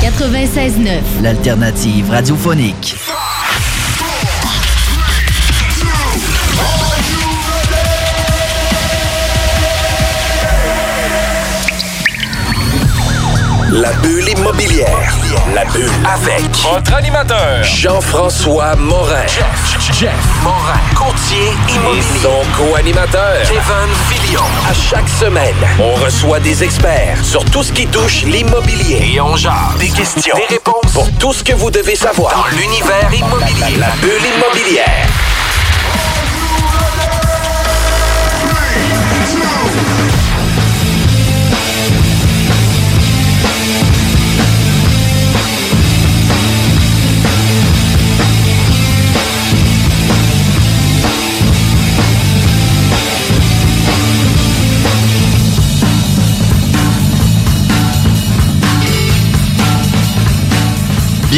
96.9. L'alternative radiophonique. La bulle immobilière. La bulle avec Votre animateur, Jean-François Morin. Jeff, Jeff Morin. Courtier immobilier. Et son co-animateur, Kevin Filion. À chaque semaine, on reçoit des experts sur tout ce qui touche l'immobilier. Et on jase. Des questions, des réponses pour tout ce que vous devez savoir dans l'univers immobilier. La bulle immobilière.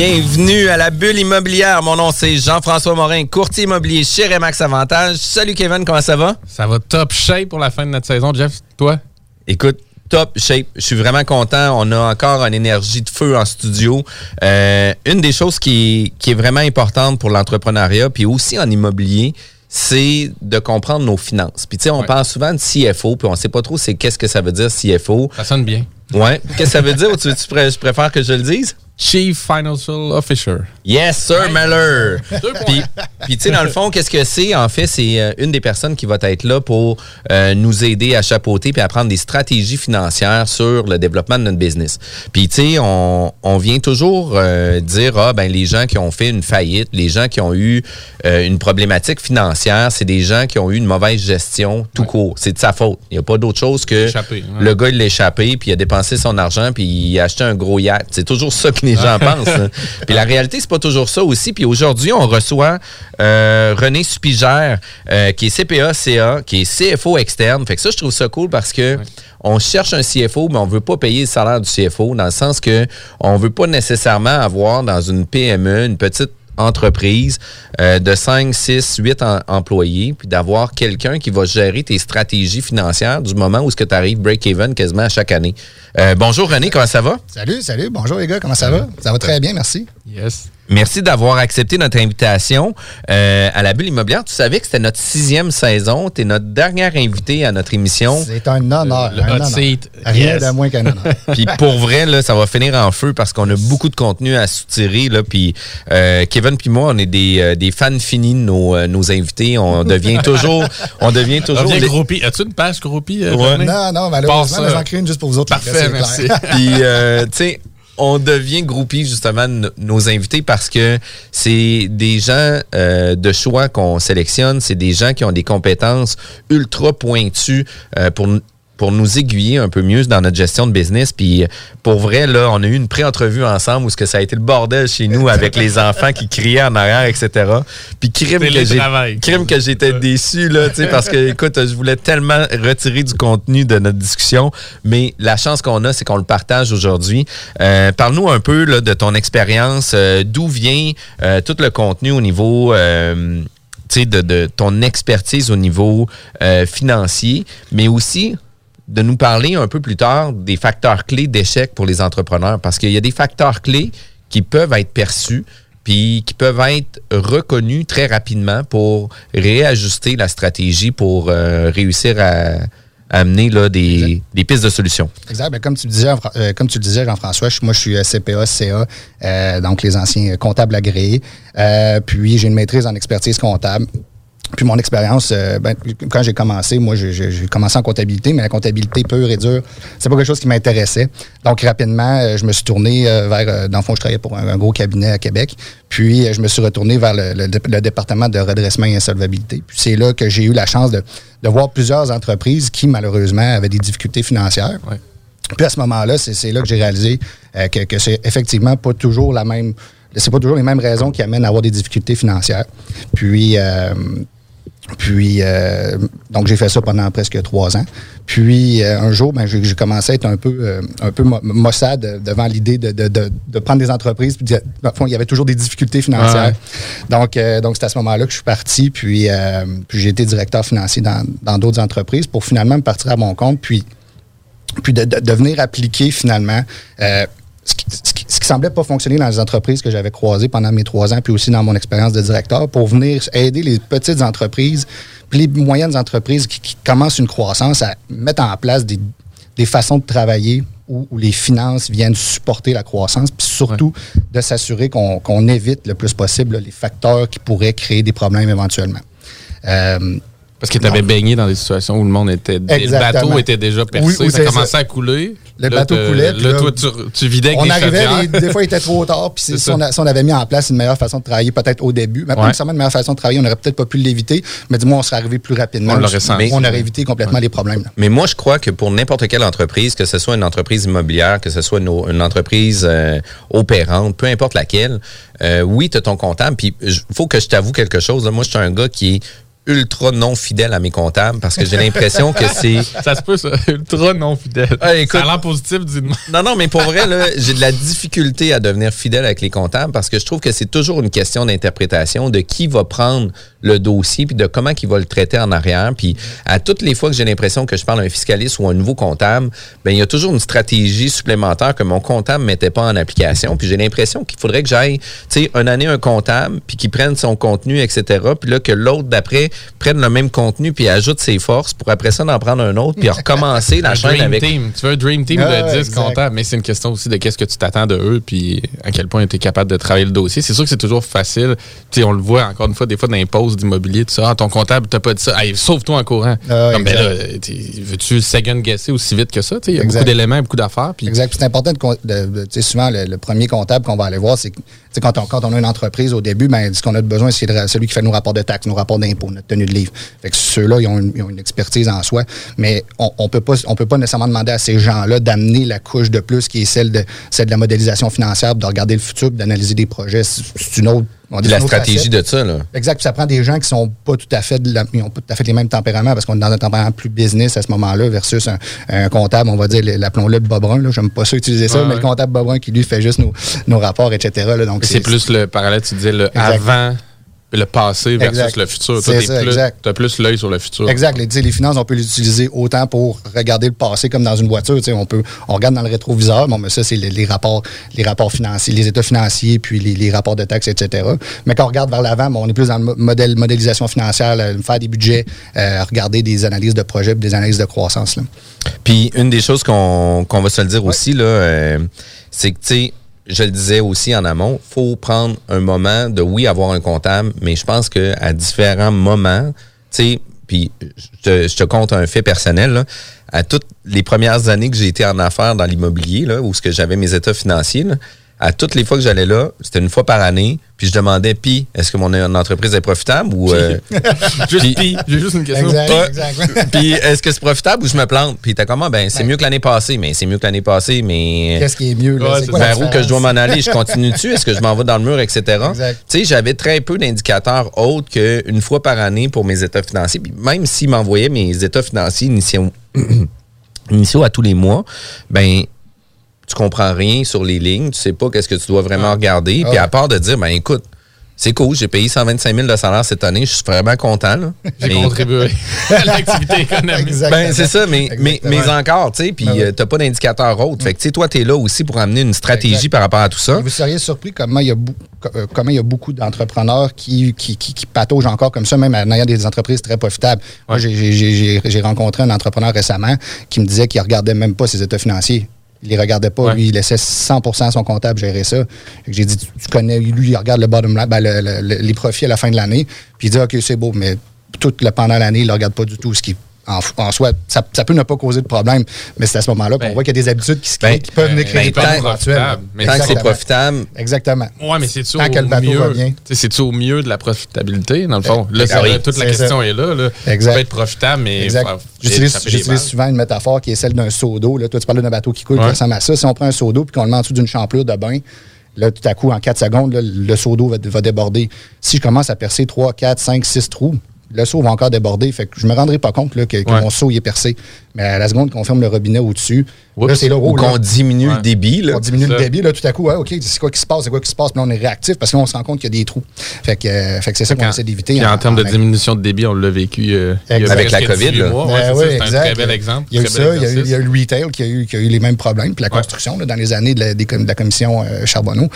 Bienvenue à la bulle immobilière. Mon nom c'est Jean-François Morin, courtier immobilier chez Remax Avantage. Salut Kevin, comment ça va? Ça va top shape pour la fin de notre saison, Jeff. Toi? Écoute, top shape. Je suis vraiment content. On a encore une énergie de feu en studio. Euh, une des choses qui, qui est vraiment importante pour l'entrepreneuriat, puis aussi en immobilier, c'est de comprendre nos finances. Puis tu sais, on Ouais. parle souvent de CFO, puis on sait pas trop c'est qu'est-ce que ça veut dire CFO. Ça sonne bien. Ouais. Qu'est-ce que ça veut dire? tu, je préfère que je le dise? Chief Financial Officer. Yes, sir, Meller. Deux points. Puis, puis tu sais, dans le fond, qu'est-ce que c'est? En fait, c'est euh, une des personnes qui va être là pour euh, nous aider à chapeauter puis à prendre des stratégies financières sur le développement de notre business. Puis, tu sais, on, on vient toujours euh, dire, ah, ben, les gens qui ont fait une faillite, les gens qui ont eu euh, une problématique financière, c'est des gens qui ont eu une mauvaise gestion tout court. C'est de sa faute. Il n'y a pas d'autre chose que Échappé, ouais. le gars, il l'a échappé, puis il a dépensé son argent, puis il a acheté un gros yacht. C'est toujours ça que les gens pensent. hein. Puis la réalité, c'est pas toujours ça aussi. Puis aujourd'hui, on reçoit euh, René Supigère, euh, qui est CPA-CA, qui est CFO externe. Fait que ça, je trouve ça cool parce que on cherche un CFO, mais on veut pas payer le salaire du CFO, dans le sens que on veut pas nécessairement avoir dans une PME, une petite entreprise euh, de 5, 6, 8 en- employés, puis d'avoir quelqu'un qui va gérer tes stratégies financières du moment où ce que tu arrives break-even quasiment à chaque année. Euh, bonjour René, comment ça va? Salut, salut. Bonjour les gars, comment ça va? Ça va très bien, merci. Yes. Merci d'avoir accepté notre invitation euh, à la bulle immobilière. Tu savais que c'était notre sixième saison. Tu es notre dernière invité à notre émission. C'est un honneur. Le un hot honneur. seat. Rien Yes. de moins qu'un honneur. Puis pour vrai, là, ça va finir en feu parce qu'on a beaucoup de contenu à soutirer. Là, puis euh, Kevin puis moi, on est des, euh, des fans finis de nos, euh, nos invités. On devient toujours, on devient toujours. Les- groupie. As-tu une page groupie? euh, Ouais. Non, non, malheureusement, j'en crée une juste pour vous autres. Parfait, merci. clair. Puis, euh, tu sais, on devient groupie justement de no- nos invités parce que c'est des gens euh, de choix qu'on sélectionne, c'est des gens qui ont des compétences ultra pointues euh, pour pour nous aiguiller un peu mieux dans notre gestion de business. Puis pour vrai, là, on a eu une pré-entrevue ensemble où ce que ça a été le bordel chez nous avec les enfants qui criaient en arrière, etc. Puis crime que j'ai Télétravail. crime que j'étais déçu là, tu sais, parce que écoute, je voulais tellement retirer du contenu de notre discussion, mais la chance qu'on a, c'est qu'on le partage aujourd'hui. Euh, Parle-nous un peu là, de ton expérience, euh, d'où vient euh, tout le contenu au niveau euh, tu sais, de, de ton expertise au niveau euh, financier, mais aussi de nous parler un peu plus tard des facteurs clés d'échec pour les entrepreneurs, parce qu'il y a des facteurs clés qui peuvent être perçus, puis qui peuvent être reconnus très rapidement pour réajuster la stratégie pour euh, réussir à, amener là, des, des pistes de solutions. Exact. Ben, comme, tu le disais, euh, comme tu le disais, Jean-François, je- moi, je suis euh, CPA, CA, euh, donc les anciens comptables agréés. Euh, puis, j'ai une maîtrise en expertise comptable. Puis mon expérience, euh, ben, quand j'ai commencé, moi, j'ai- commencé en comptabilité, mais la comptabilité pure et dure, c'est pas quelque chose qui m'intéressait. Donc, rapidement, euh, je me suis tourné euh, vers, dans le fond, je travaillais pour un, un gros cabinet à Québec. Puis, je me suis retourné vers le, le dé- le département de redressement et insolvabilité. Puis, c'est là que j'ai eu la chance de, de voir plusieurs entreprises qui, malheureusement, avaient des difficultés financières. Ouais. Puis à ce moment-là, c'est c'est là que j'ai réalisé que, que c'est effectivement pas toujours la même. C'est pas toujours les mêmes raisons qui amènent à avoir des difficultés financières. Puis, euh, puis euh, donc j'ai fait ça pendant presque trois ans. Puis euh, un jour, ben, j'ai commencé à être un peu, euh, un peu maussade devant l'idée de, de, de, de prendre des entreprises. Puis, de- dans le fond, il y avait toujours des difficultés financières. Donc, donc c'est à ce moment-là que je suis parti. Puis, puis j'ai été directeur financier dans dans d'autres entreprises pour finalement me partir à mon compte. Puis puis de, venir appliquer finalement ce, qui, ce ce qui semblait pas fonctionner dans les entreprises que j'avais croisées pendant mes trois ans, puis aussi dans mon expérience de directeur, pour venir aider les petites entreprises, puis les moyennes entreprises qui, qui commencent une croissance à mettre en place des, des façons de travailler où, où les finances viennent supporter la croissance, puis surtout de s'assurer qu'on évite le plus possible là, les facteurs qui pourraient créer des problèmes éventuellement. Euh, Parce que tu avais baigné dans des situations où le monde était. Le Exactement. bateau était déjà percé, Oui, ça commençait ça. à couler. Le Là, bateau te- coulait, puis Là, là, toi, tu, tu vidais avec on des arrivait, les- des fois, il était trop tard. Puis si, on si avait mis en place une meilleure façon de travailler, peut-être au début, mais pas Ouais. nécessairement une meilleure façon de travailler, on n'aurait peut-être pas pu l'éviter, mais du moins, on serait arrivé plus rapidement. On l'aurait senti. On aurait évité complètement les problèmes. là. Mais moi, je crois que pour n'importe quelle entreprise, que ce soit une entreprise immobilière, que ce soit une, une entreprise euh, opérante, peu importe laquelle, euh, oui, tu as ton comptable. Puis, il faut que je t'avoue quelque chose. là. Moi, je suis un gars qui est ultra non fidèle à mes comptables parce que j'ai l'impression que c'est... Ça se peut, ça. Ultra non fidèle. Ah, écoute- ça a l'air positif, dis-moi. Non, non, mais pour vrai, là, j'ai de la difficulté à devenir fidèle avec les comptables parce que je trouve que c'est toujours une question d'interprétation de qui va prendre le dossier puis de comment il va le traiter en arrière. Puis à toutes les fois que j'ai l'impression que je parle à un fiscaliste ou à un nouveau comptable, ben il y a toujours une stratégie supplémentaire que mon comptable ne mettait pas en application. Puis j'ai l'impression qu'il faudrait que j'aille, tu sais, une année un comptable puis qu'il prenne son contenu, etc. Puis là, que l'autre d'après prenne le même contenu puis ajoute ses forces pour après ça d'en prendre un autre puis recommencer la Un chaîne dream avec... team. Tu veux un dream team Ah, de 10 exact. comptables, mais c'est une question aussi de qu'est-ce que tu t'attends de eux, puis à quel point tu es capable de travailler le dossier. C'est sûr que c'est toujours facile. Tu sais, on le voit encore une fois, des fois dans d'immobilier, tout ça. Ah, ton comptable t'a pas dit ça. Sauve-toi en courant. Ah, Comme, ben là, veux-tu second guesser aussi vite que ça? Il y a Exact. beaucoup d'éléments, beaucoup d'affaires. Puis Exact. Puis c'est important de, de- de- tu sais, souvent le, le premier comptable qu'on va aller voir, c'est quand on, quand on a une entreprise au début, ben, ce qu'on a besoin, c'est de- celui qui fait nos rapports de taxes, nos rapports d'impôts, notre tenue de livre. Fait que ceux-là, ils ont, une, ils ont une expertise en soi, mais on, on peut pas, on peut pas nécessairement demander à ces gens-là d'amener la couche de plus qui est celle de, celle de la modélisation financière, de regarder le futur, puis d'analyser des projets. C'est une autre. on dit la stratégie facette. de ça, là. Exact. Puis ça prend des gens qui sont pas tout à fait, de la- ils ont pas tout à fait les mêmes tempéraments parce qu'on est dans un tempérament plus business à ce moment-là versus un, un comptable, on va dire, l'appelons-le Bob Brun. Là. J'aime pas ça utiliser ça, Ouais, mais ouais. le comptable Bob Brun qui lui fait juste nos, nos rapports, etc. là. Donc c'est plus le parallèle, tu disais, le avant, le passé versus Exact. le futur. Tu exact. as plus l'œil sur le futur. Exact. Les, finances, on peut les utiliser autant pour regarder le passé comme dans une voiture. Tu sais, On, peut, on regarde dans le rétroviseur, bon, mais ça, c'est les, les rapports, les rapports financiers, les états financiers, puis les, les rapports de taxes, etc. Mais quand on regarde vers l'avant, bon, on est plus dans le mo- modèle modélisation financière, là, faire des budgets, euh, regarder des analyses de projets, puis des analyses de croissance. là. Puis une des choses qu'on qu'on va se le dire aussi, là, euh, c'est que, tu sais, je le disais aussi en amont, faut prendre un moment de, oui, avoir un comptable, mais je pense qu'à différents moments, tu sais, puis je te, je te compte un fait personnel, là, à toutes les premières années que j'ai été en affaires dans l'immobilier, là, où ce que j'avais mes états financiers, là, à toutes les fois que j'allais là, c'était une fois par année, puis je demandais, puis, est-ce que mon mon entreprise est profitable ou... euh, Juste Puis- pis, j'ai juste une question. Exact, Ouais. exact. puis est-ce que c'est profitable ou je me plante? Puis t'as comment? Ben, c'est mieux que l'année passée, mais c'est mieux que l'année passée, mais Qu'est-ce qui est mieux? Là? Ouais, quoi vers où que je dois m'en aller? Je continue dessus? Est-ce que je m'en vais dans le mur, etc.? Exact. Tu sais, j'avais très peu d'indicateurs autres qu'une fois par année pour mes états financiers. Puis même s'ils m'envoyaient mes états financiers initiaux, initiaux à tous les mois, ben tu comprends rien sur les lignes, tu sais pas qu'est-ce que tu dois vraiment regarder. Puis Ah. à part de dire, ben écoute, c'est cool, j'ai payé 125 000 de salaire cette année, je suis vraiment content. J'ai contribué à l'activité économique. Ben, c'est ça, mais, mais, mais encore, tu sais, puis Ben euh, t'as pas d'indicateur autre. Fait que, tu sais, toi, t'es là aussi pour amener une stratégie Exact. par rapport à tout ça. Et Vous seriez surpris comment il y a, euh, comment il y a beaucoup d'entrepreneurs qui, qui, qui, qui pataugent encore comme ça, même en ayant des entreprises très profitables. Moi, j'ai- rencontré un entrepreneur récemment qui me disait qu'il regardait même pas ses états financiers. Il les regardait pas. Ouais. Lui, il laissait 100% son comptable gérer ça. J'ai dit, tu, tu connais, lui, il regarde le bottom line, ben, le- le- le- les profits à la fin de l'année, puis il dit, OK, c'est beau, mais tout le pendant l'année, il ne regarde pas du tout ce qui en, en soi, ça, ça peut ne pas causer de problème, mais c'est à ce moment-là qu'on Ben, voit qu'il y a des habitudes qui se créent ben, qui peuvent venir créer des ben, problèmes tant- éventuels. que c'est profitable, Exactement. Ouais, mais c'est Tant au C'est-tu au mieux de la profitabilité, dans le fond? Là, c'est oui, vrai, toute la c'est question ça. est là. là. Exact. Ça peut être profitable, mais Exact. faut- faut J'utilise souvent une métaphore qui est celle d'un seau d'eau. Toi, tu parlais d'un bateau qui coule, qui Ouais. ressemble à ça. Si on prend un seau d'eau puis qu'on le met en dessous d'une champlure de bain, là, tout à coup, en 4 secondes, là, le seau d'eau va, va déborder. Si je commence à percer 3, 4, 5, 6 trous, le seau va encore déborder. Fait que je me rendrai pas compte là, que, que Ouais. mon seau il est percé. Mais à la seconde qu'on ferme le robinet au-dessus, là, c'est là, qu'on diminue le débit, là. on diminue le débit, là, tout à coup, ouais, OK, c'est quoi qui se passe, c'est quoi qui se passe, puis là, on est réactif parce qu'on se rend compte qu'il y a des trous. Fait que, euh, fait que c'est ça qu'on essaie d'éviter. En, termes de en- diminution de débit, on l'a vécu euh, y. Avec la COVID, 18 là. mois. Ben Ouais, c'est un exact. très bel exemple. Il y a eu ça, il y a eu, y le retail qui a eu, qui a eu les mêmes problèmes, puis la construction là, dans les années de la, des com- de la commission euh, Charbonneau.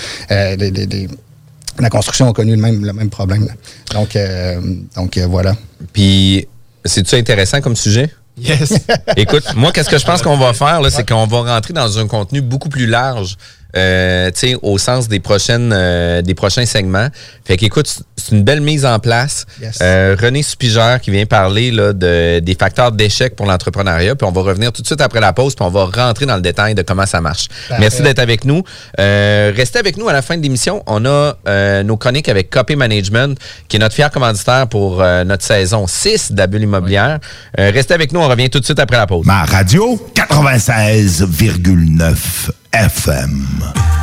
La construction a connu le même, le même problème. là. Donc, euh, donc euh, voilà. Puis, c'est-tu intéressant comme sujet? Yes. Écoute, moi, qu'est-ce que je pense qu'on va faire, là, c'est qu'on va rentrer dans un contenu beaucoup plus large, euh, tu sais, au sens des prochaines, euh, des prochains segments. Fait qu'écoute, c'est une belle mise en place. Yes. Euh, René Supigère qui vient parler là, de, des facteurs d'échec pour l'entrepreneuriat. Puis on va revenir tout de suite après la pause, puis on va rentrer dans le détail de comment ça marche. Parfait. Merci d'être avec nous. Euh, restez avec nous à la fin de l'émission. On a euh, nos chroniques avec Copy Management, qui est notre fier commanditaire pour euh, notre saison 6 d'Abule Immobilière. Euh, restez avec nous, on revient tout de suite après la pause. Ma radio 96,9 FM.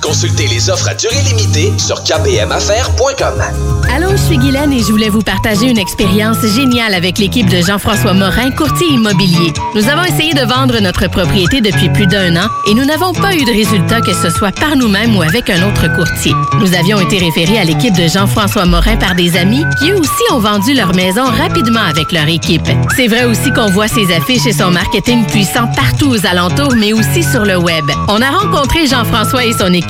Consultez les offres à durée limitée sur kbmaffaires.com. Allô, je suis Guylaine et je voulais vous partager une expérience géniale avec l'équipe de Jean-François Morin, courtier immobilier. Nous avons essayé de vendre notre propriété depuis plus d'un an et nous n'avons pas eu de résultat que ce soit par nous-mêmes ou avec un autre courtier. Nous avions été référés à l'équipe de Jean-François Morin par des amis qui eux aussi ont vendu leur maison rapidement avec leur équipe. C'est vrai aussi qu'on voit ses affiches et son marketing puissant partout aux alentours, mais aussi sur le web. On a rencontré Jean-François et son équipe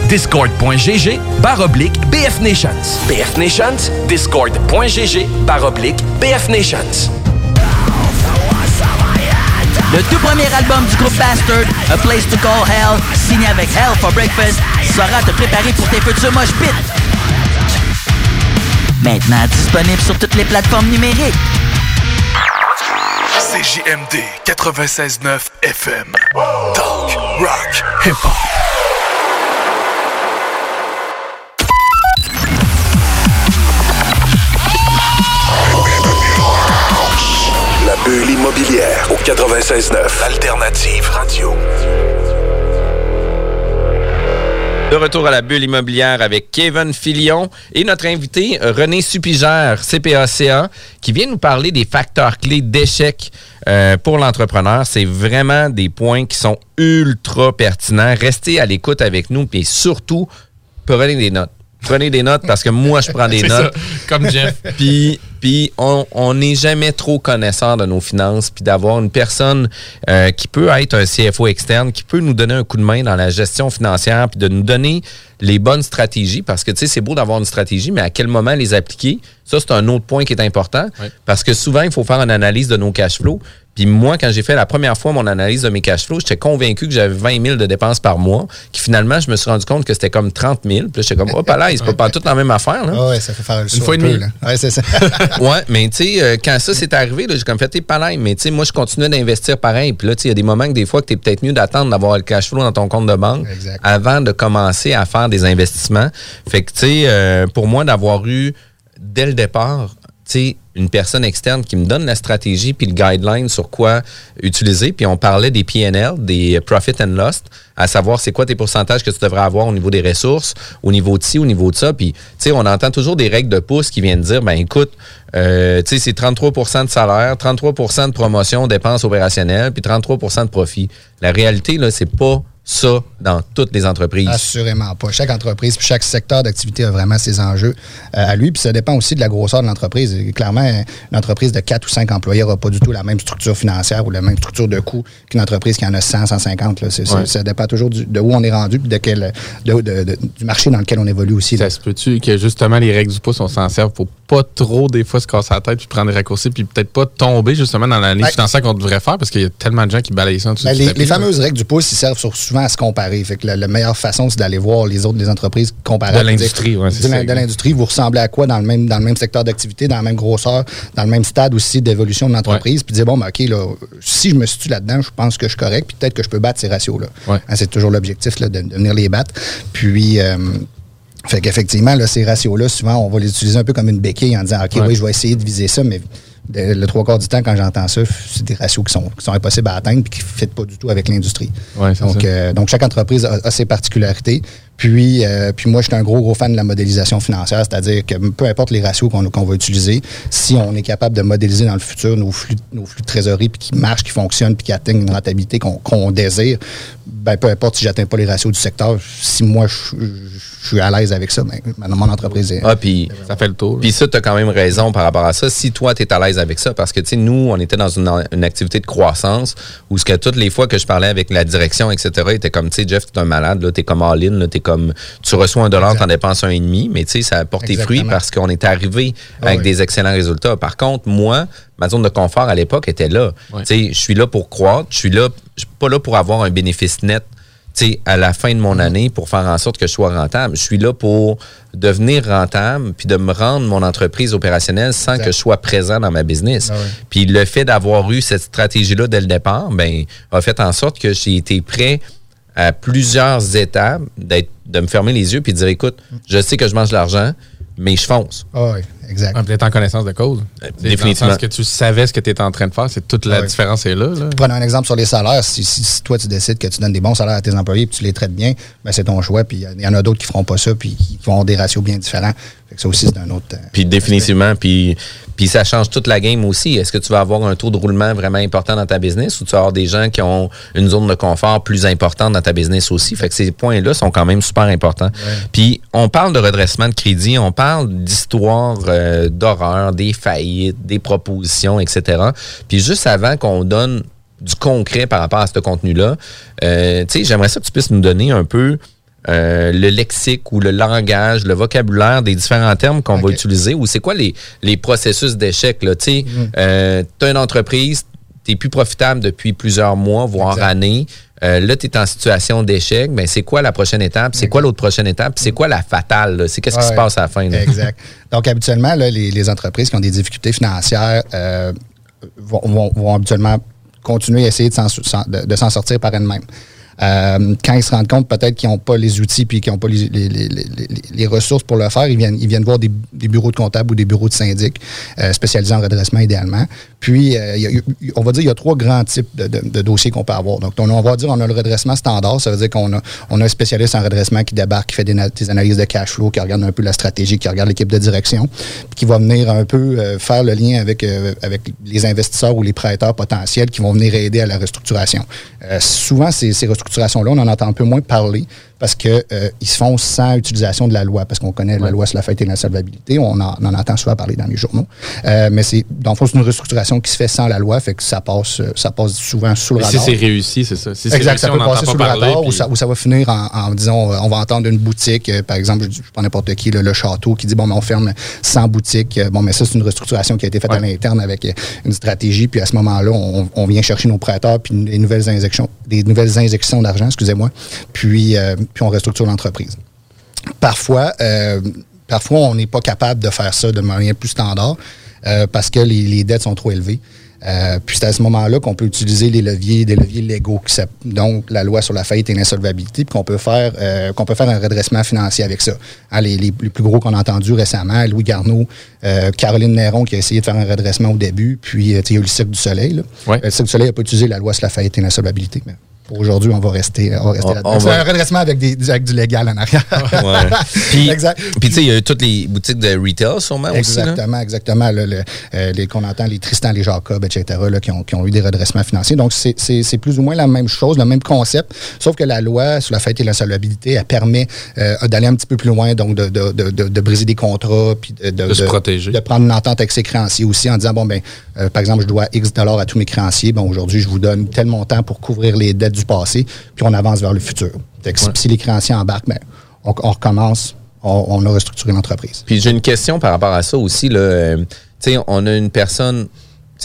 Discord.gg barre oblique BF Nations. BF Nations, Discord.gg barre oblique BF Nations. Le tout premier album du groupe Bastard, A Place to Call Hell, signé avec Hell for Breakfast, sera te préparer pour tes futurs mosh pits. Maintenant disponible sur toutes les plateformes numériques. CJMD 96.9 FM. Talk, rock, hip-hop. La bulle immobilière au 96.9 Alternative Radio. De retour à la bulle immobilière avec Kevin Filion et notre invité René Supigère, CPACA, qui vient nous parler des facteurs clés d'échec euh, pour l'entrepreneur. C'est vraiment des points qui sont ultra pertinents. Restez à l'écoute avec nous et surtout, prenez des notes. Prenez des notes parce que moi, je prends des ça, notes. comme Jeff. Puis, puis on n'est jamais trop connaisseur de nos finances, puis d'avoir une personne euh, qui peut être un CFO externe, qui peut nous donner un coup de main dans la gestion financière, puis de nous donner les bonnes stratégies, parce que tu sais, c'est beau d'avoir une stratégie, mais à quel moment les appliquer, ça, c'est un autre point qui est important. Parce que souvent, il faut faire une analyse de nos cash flows. Puis moi, quand j'ai fait la première fois mon analyse de mes cash flows, j'étais convaincu que j'avais 20 000 de dépenses par mois, qui finalement, je me suis rendu compte que c'était comme 30 000. Puis là, j'étais comme, oh, pas là, c'est pas toute la même affaire. Là. Ah ouais, ça fait faire le Une fois et demie. Ouais, c'est ça. ouais, mais tu sais, euh, quand ça s'est arrivé, là, j'ai comme fait tes palais. Mais tu sais, moi, je continuais d'investir pareil. Puis là, tu sais, il y a des moments que des fois que tu es peut-être mieux d'attendre d'avoir le cash flow dans ton compte de banque Exact. avant de commencer à faire des investissements. Fait que, tu sais, euh, pour moi, d'avoir eu dès le départ, tu sais, une personne externe qui me donne la stratégie puis le guideline sur quoi utiliser. Puis on parlait des PNL, des Profit and Loss, à savoir c'est quoi tes pourcentages que tu devrais avoir au niveau des ressources, au niveau de ci, au niveau de ça. Puis, tu sais, on entend toujours des règles de pouce qui viennent dire, ben écoute, euh, tu sais, c'est 33% de salaire, 33% de promotion, dépenses opérationnelles, puis 33% de profit. La réalité, là, c'est pas ça dans toutes les entreprises. Assurément pas. Chaque entreprise, puis chaque secteur d'activité a vraiment ses enjeux euh, à lui. Puis ça dépend aussi de la grosseur de l'entreprise. Clairement, une entreprise de 4 ou 5 employés n'aura pas du tout la même structure financière ou la même structure de coût qu'une entreprise qui en a 100, 150. Là. C'est- c'est- Ouais. Ça dépend toujours du- de où on est rendu puis de quel, de- de- de- du marché dans lequel on évolue aussi. là. Ça se peut-tu que justement les règles du pouce, on s'en sert pour pas trop des fois se casser la tête puis prendre des raccourcis puis peut-être pas tomber justement dans l'analyse Ouais. financière qu'on devrait faire parce qu'il y a tellement de gens qui balayent ça en dessous Ben, les, les fameuses règles du pouce, ils servent sur- souvent à se comparer. Fait que la, la meilleure façon, c'est d'aller voir les autres des entreprises comparables. De l'industrie, De, l'industrie, vous ressemblez à quoi dans le même, dans le même secteur d'activité, dans la même grosseur, dans le même stade aussi d'évolution de l'entreprise, puis dire, bon, ben, OK, là, si je me situe là-dedans, je pense que je suis correct, puis peut-être que je peux battre ces ratios-là. Ouais. Hein, c'est toujours l'objectif, de, de venir les battre. Puis... euh, fait qu'effectivement, là, ces ratios-là, souvent, on va les utiliser un peu comme une béquille en disant, OK, Ouais. oui, je vais essayer de viser ça, mais de- le trois quarts du temps, quand j'entends ça, c'est des ratios qui sont, qui sont impossibles à atteindre et qui ne fitent pas du tout avec l'industrie. Ouais, donc, euh, donc, chaque entreprise a, a ses particularités. Puis, euh, puis moi, je suis un gros, gros fan de la modélisation financière, c'est-à-dire que peu importe les ratios qu'on qu'on va utiliser, si on est capable de modéliser dans le futur nos flux, nos flux de trésorerie, puis qui marchent, qui fonctionnent, puis qui atteignent une rentabilité qu'on qu'on désire, ben, peu importe si j'atteins pas les ratios du secteur, si moi, je, je suis à l'aise avec ça, ben, mon entreprise est... Ah, puis Ça fait le tour. Puis ça, tu as quand même raison par rapport à ça. Si toi, tu es à l'aise avec ça, parce que, tu sais, nous, on était dans une, une activité de croissance où ce que toutes les fois que je parlais avec la direction, etc., était comme, tu sais, Jeff, tu es un malade, là, tu es comme all-in, là, t'es comme, tu reçois un dollar, tu en dépenses un et demi, mais tu sais, ça a porté fruit parce qu'on est arrivé Ah avec oui. des excellents résultats. Par contre, moi, ma zone de confort à l'époque était là. Tu sais, je suis là pour croître, je suis là, je suis pas là pour avoir un bénéfice net à la fin de mon année pour faire en sorte que je sois rentable. Je suis là pour devenir rentable puis de me rendre mon entreprise opérationnelle sans Exact. que je sois présent dans ma business. Ah. Puis le fait d'avoir eu cette stratégie-là dès le départ, ben, a fait en sorte que j'ai été prêt à plusieurs étapes d'être, de me fermer les yeux puis de dire, écoute, je sais que je mange de l'argent, mais je fonce. Ah oui, exact. Ouais, Peut-être en connaissance de cause. Le définitivement. sens que tu savais ce que tu étais en train de faire, c'est toute la Ouais. différence est là. là. Prenons un exemple sur les salaires. Si, si- si toi, tu décides que tu donnes des bons salaires à tes employés et tu les traites bien, ben c'est ton choix. Puis il y en a d'autres qui feront pas ça puis qui vont avoir des ratios bien différents. Fait que ça aussi, c'est un autre. euh, Puis définitivement, puis, puis ça change toute la game aussi. Est-ce que tu vas avoir un taux de roulement vraiment important dans ta business ou tu vas avoir des gens qui ont une zone de confort plus importante dans ta business aussi? Fait que ces points-là sont quand même super importants. Puis on parle de redressement de crédit, on parle d'histoires euh, d'horreur, des faillites, des propositions, etc. Puis juste avant qu'on donne du concret par rapport à ce contenu-là, euh, tu sais, j'aimerais ça que tu puisses nous donner un peu euh, le lexique ou le langage, le vocabulaire des différents termes qu'on va utiliser ou c'est quoi les, les processus d'échec. Tu sais, euh, tu as une entreprise, tu plus profitable depuis plusieurs mois, voire Exact. années. Euh, là, tu es en situation d'échec. Ben, c'est quoi la prochaine étape? C'est quoi l'autre prochaine étape? C'est quoi la fatale? C'est qu'est-ce qui se passe à la fin? là? Exact. Donc, habituellement, là, les, les entreprises qui ont des difficultés financières vont, vont- vont habituellement continuer à essayer de s'en, s'en- de- de s'en sortir par elles-mêmes. Euh, quand ils se rendent compte peut-être qu'ils n'ont pas les outils puis qu'ils n'ont pas les, ressources pour le faire, ils viennent, ils viennent voir des, bureaux de comptables ou des bureaux de syndic euh, spécialisés en redressement idéalement. Puis, on va dire il y a trois grands types de, dossiers qu'on peut avoir. Donc, on, va dire on a le redressement standard, ça veut dire qu'on a, on a un spécialiste en redressement qui débarque, qui fait des, na- des analyses de cash flow, qui regarde un peu la stratégie, qui regarde l'équipe de direction, puis qui va venir un peu euh, faire le lien avec, avec les investisseurs ou les prêteurs potentiels qui vont venir aider à la restructuration. Souvent, ces, ces restructurations-là, on en entend un peu moins parler parce que euh, ils se font sans utilisation de la loi, parce qu'on connaît la loi sur la faillite et l'insolvabilité, on en, on en entend souvent parler dans les journaux. Euh, mais c'est, dans le fond, c'est une restructuration qui se fait sans la loi, fait que ça passe, euh, ça passe souvent sous le Mais si radar. c'est réussi, c'est ça. Si Exact, réussi, ça peut passer pas sous le radar ou ça, ou ça va finir en, en disant, on va entendre une boutique, euh, par exemple, je, je prends n'importe qui, le, le château, qui dit, bon, mais on ferme 100 boutiques. Euh, Bon, mais ça, c'est une restructuration qui a été faite à l'interne avec une stratégie. Puis à ce moment-là, on, on vient chercher nos prêteurs, puis des nouvelles injections, des nouvelles injections d'argent, excusez-moi, puis, euh, puis on restructure l'entreprise. Parfois, euh, parfois, on n'est pas capable de faire ça de manière plus standard euh, parce que les, les dettes sont trop élevées. Euh, puis c'est à ce moment-là qu'on peut utiliser les leviers, des leviers légaux, qui donc la loi sur la faillite et l'insolvabilité, puis qu'on peut faire euh, qu'on peut faire un redressement financier avec ça. Hein, les, les- les plus gros qu'on a entendus récemment, Louis Garneau, euh, Caroline Néron qui a essayé de faire un redressement au début, puis il y a eu le Cirque du Soleil. là. Ouais. Le Cirque du Soleil n'a pas utilisé la loi sur la faillite et l'insolvabilité, mais pour aujourd'hui, on va rester, on va rester On- là-dedans. C'est va- un redressement avec, des, avec du légal en arrière. Ouais. Puis, Exact. puis tu sais, il y a eu toutes les boutiques de retail sûrement aussi. Exactement, exactement. là, le- euh, les, qu'on entend, les Tristan, les Jacob, etc., là, qui, ont, qui ont eu des redressements financiers. Donc, c'est, c'est- c'est plus ou moins la même chose, le même concept, sauf que la loi sur la faillite et l'insolvabilité, elle permet euh, d'aller un petit peu plus loin, donc de, de, de, de- de briser des contrats, puis de, De se protéger. De prendre une entente avec ses créanciers aussi en disant, bon, ben, euh, par exemple, je dois X dollars à tous mes créanciers. Bon, aujourd'hui, je vous donne tel montant pour couvrir les dettes du passé, puis on avance vers le futur. Fait que si- si les créanciers embarquent, ben, on, on recommence, on, on a restructuré l'entreprise. Puis j'ai une question par rapport à ça aussi. Là. Euh, on a une personne,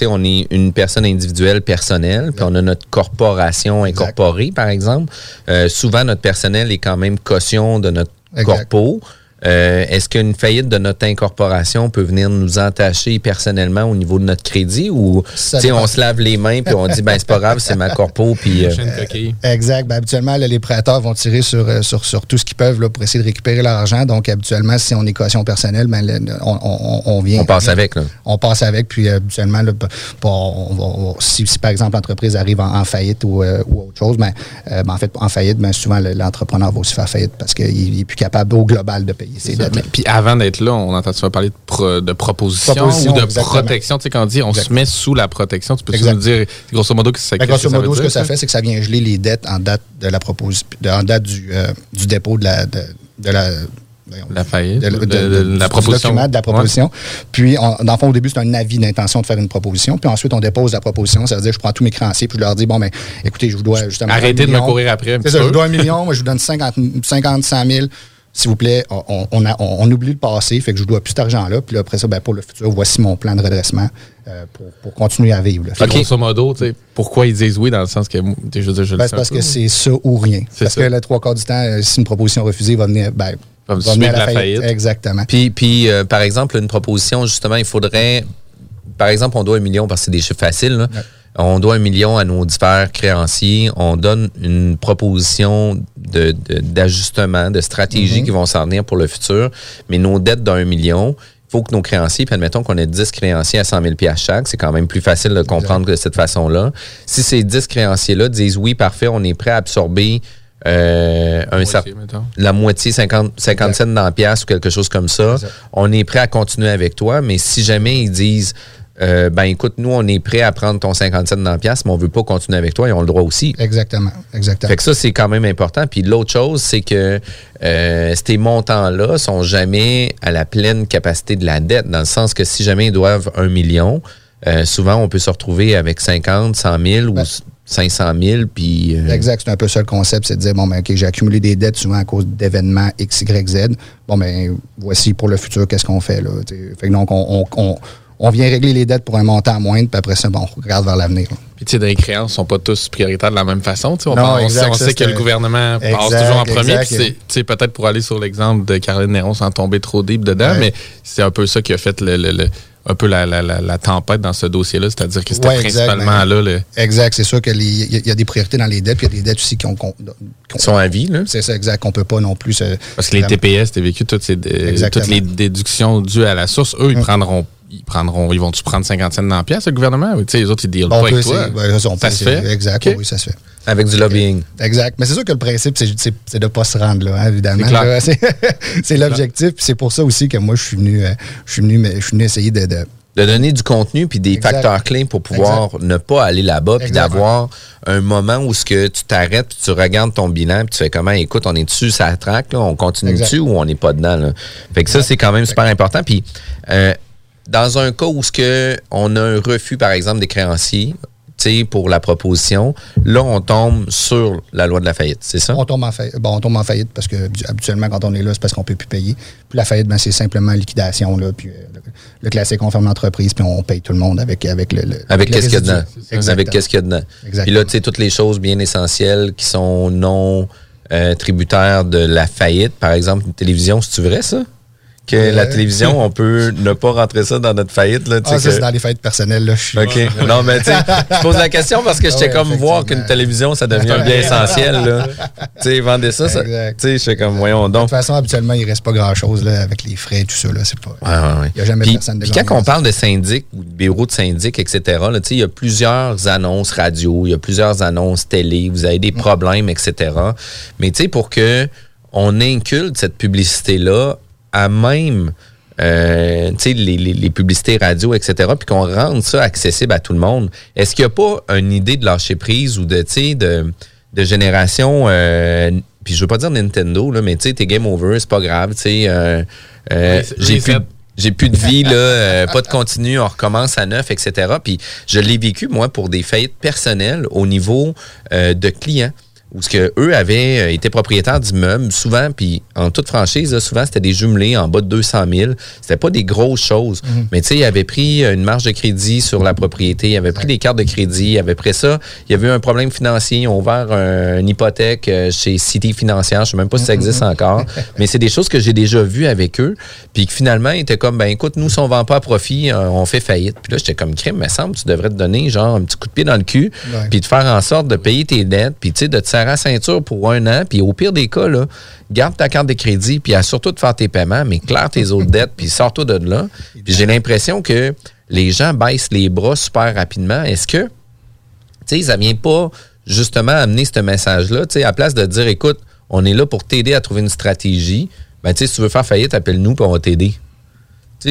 on est une personne individuelle personnelle, puis on a notre corporation incorporée, par exemple. Euh, souvent, notre personnel est quand même caution de notre Exact. corpo. Euh, Est-ce qu'une faillite de notre incorporation peut venir nous entacher personnellement au niveau de notre crédit ou Ça tu sais, on se lave les mains puis on dit ben c'est pas grave, c'est ma corpo puis euh, coquille. Exact. Ben, habituellement, là, les prêteurs vont tirer sur, euh, sur, sur tout ce qu'ils peuvent là, pour essayer de récupérer leur argent. Donc, habituellement, si on est caution personnelle, ben, on, on, on vient. on passe avec là. On passe avec, puis euh, habituellement, là, p- p- on va- on va- si, si, par exemple l'entreprise arrive en, en faillite ou, euh, ou autre chose, ben, euh, ben, en fait, en faillite, ben, souvent le- l'entrepreneur va aussi faire faillite parce qu'il n'est plus capable au global de payer Puis avant d'être là, on entend souvent parler de, pro- de proposition, Proposition, ou de exactement. protection. Tu sais, quand on dit on se met sous la protection, tu peux nous dire grosso modo que c'est Fait que grosso modo, ce que ça fait, c'est que ça vient geler les dettes en date de la proposition, en date du, euh, du dépôt de la, de, de la, faillite, de, de- la proposition. de la proposition. Puis, on- dans le fond, au début, c'est un avis d'intention de faire une proposition. Puis ensuite, on dépose la proposition. Ça veut dire, je prends tous mes créanciers, puis je leur dis, bon, ben, écoutez, je vous dois justement. Arrêtez de me courir après C'est ça, je vous dois un million, moi, je vous donne 50, 50 100 000. S'il vous plaît, on, on, on a- on- on oublie le passé, fait que je vous dois plus cet argent-là. Puis là, après ça, ben, pour le futur, voici mon plan de redressement euh, pour, pour continuer à vivre. Grosso modo, pourquoi ils disent oui dans le sens que je dire, je le Ben, un parce que c'est ça ou rien. Parce ça. que le trois quarts du temps, euh, si une proposition refusée va venir, ben, Va va suivre venir à la faillite. Exactement. Puis, puis euh, par exemple, une proposition, justement, il faudrait. Par exemple, on doit un million parce que c'est des chiffres faciles. là. On doit un million à nos divers créanciers. On donne une proposition de- de- d'ajustement, de, stratégie Mhm. qui vont s'en venir pour le futur. Mais nos dettes d'un million, il faut que nos créanciers, puis admettons qu'on ait 10 créanciers à 100 000 piastres chaque, c'est quand même plus facile de comprendre de cette façon-là. Si ces 10 créanciers-là disent oui, parfait, on est prêt à absorber euh, un Moitié, la moitié, 50, 50 cents dans la pièce ou quelque chose comme ça, on est prêt à continuer avec toi, mais si jamais ils disent euh, ben écoute, nous, on est prêt à prendre ton 50 cents dans la pièce, mais on veut pas continuer avec toi, ils ont le droit aussi. Exactement. Exactement. Fait que ça, c'est quand même important. Puis l'autre chose, c'est que euh, ces montants-là sont jamais à la pleine capacité de la dette, dans le sens que si jamais ils doivent un million, euh, souvent, on peut se retrouver avec 50, 100 000 ou Ben. 500 000, puis... euh, Exact, c'est un peu ça le concept, c'est de dire, bon, ben, OK, j'ai accumulé des dettes souvent à cause d'événements X, Y, Z. Bon, ben, voici pour le futur, qu'est-ce qu'on fait, là. t'sais. Fait que donc, on, on, on, on vient régler les dettes pour un montant moindre, puis après ça, bon, on regarde vers l'avenir. Puis, tu sais, les créances sont pas tous prioritaires de la même façon. tu. On, Non, on sait, ça, que le gouvernement passe toujours en premier. c'est- tu peut-être pour aller sur l'exemple de Caroline Néron sans tomber trop deep dedans, Ouais. mais c'est un peu ça qui a fait le, le- le- un peu la, la- la- la tempête dans ce dossier-là. C'est-à-dire que c'était Ouais, principalement là le. Exact, c'est sûr qu'il y, a- il y a des priorités dans les dettes, puis il y a des dettes aussi qui ont. sont à vie, là. C'est ça, exact, qu'on peut pas non plus. se- Parce que les TPS, t'as vécu toutes, ces, Exactement. toutes les déductions dues à la source. Eux, ils Hum. prendront. Ils prendront, ils vont-tu prendre 50 cents dans la pièce, le gouvernement? Ou, tu sais, les autres, ils dealent On pas peut avec toi. Ouais, ça, on Ça peut se fait? Exact, oui, ça se fait. Avec du lobbying. Exact. Mais c'est sûr que le principe, c'est- de ne pas se rendre là, hein, évidemment. C'est l'objectif. puis C'est pour ça aussi que moi, je suis venu, euh, je suis venu, mais je suis venu essayer de, de, De donner du contenu puis des Exact. facteurs clés pour pouvoir ne pas aller là-bas puis d'avoir un moment où ce que tu t'arrêtes puis tu regardes ton bilan puis tu fais comment écoute on est dessus ça traque là, on continue Exact. dessus ou on n'est pas dedans là. Fait que ça c'est quand même super important puis euh, dans un cas où ce que on a un refus par exemple des créanciers tu sais, pour la proposition, là, on tombe sur la loi de la faillite, c'est ça? On tombe en faillite. Bon, on tombe en faillite parce que habituellement, quand on est là, c'est parce qu'on ne peut plus payer. Puis la faillite, ben, c'est simplement liquidation. Là, puis, euh, le, le classique, on ferme l'entreprise, puis on paye tout le monde avec, avec le. le- Avec qu'est-ce qu'il y a dedans. Exactement. Avec qu'est-ce qu'il y a dedans. Exactement. Puis là, tu sais, toutes les choses bien essentielles qui sont non euh, tributaires de la faillite. Par exemple, une télévision, c'est-tu vrai, ça? Que la télévision, on peut ne pas rentrer ça dans notre faillite. Là, Ah, ça, que- c'est dans les faillettes personnelles. Là, je suis- OK. Non, mais tu sais, je pose la question parce que Ah j'étais ouais, comme voir qu'une télévision, ça devient un bien essentiel. là. Tu sais, vendez ça, ça. Tu sais, comme, voyons De donc. toute façon, habituellement, il ne reste pas grand-chose là, avec les frais et tout ça. Là, c'est pas, Ouais, ouais, ouais. Il n'y a jamais Puis, personne de puis quand on parle de syndic ou de bureau de syndic, etc., là, tu sais, il y a plusieurs annonces radio, il y a plusieurs annonces télé, vous avez des Mm. problèmes, etc. Mais tu sais, pour que on inculte cette publicité-là à même euh, les, les- les publicités radio, etc., puis qu'on rende ça accessible à tout le monde, est-ce qu'il n'y a pas une idée de lâcher prise ou de, de, de génération, euh, puis je veux pas dire Nintendo, là, mais tu sais, t'es game over, c'est pas grave, tu sais, euh, j'ai plus, j'ai plus de vie, là, pas de continu, on recommence à neuf, etc. Puis je l'ai vécu, moi, pour des faillites personnelles au niveau de clients. Où ce que eux avaient euh, été propriétaires d'immeubles, souvent, puis en toute franchise, là, souvent, c'était des jumelés en bas de 200 000. C'était pas des grosses choses. Mais tu sais, ils avaient pris une marge de crédit sur la propriété, ils avaient pris des cartes de crédit, ils avaient pris ça. Il y avait eu un problème financier, ils ont ouvert un- une hypothèque euh, chez City Financière, je sais même pas si ça existe encore. Mais c'est des choses que j'ai déjà vues avec eux. Puis que finalement, ils étaient comme, ben écoute, nous, si on vend pas à profit, euh, on fait faillite. Puis là, j'étais comme, crime, me semble, tu devrais te donner genre un petit coup de pied dans le cul, puis de faire en sorte de payer tes dettes, puis tu sais, de te la ceinture pour un an, puis au pire des cas, là, garde ta carte de crédit, puis surtout de faire tes paiements, mais claire tes autres dettes, puis sors-toi de là. Puis j'ai l'impression que les gens baissent les bras super rapidement. Est-ce que, tu sais, ça vient pas justement amener ce message-là, tu sais, à place de dire, écoute, on est là pour t'aider à trouver une stratégie, ben, tu sais, si tu veux faire faillite, appelle-nous, puis on va t'aider.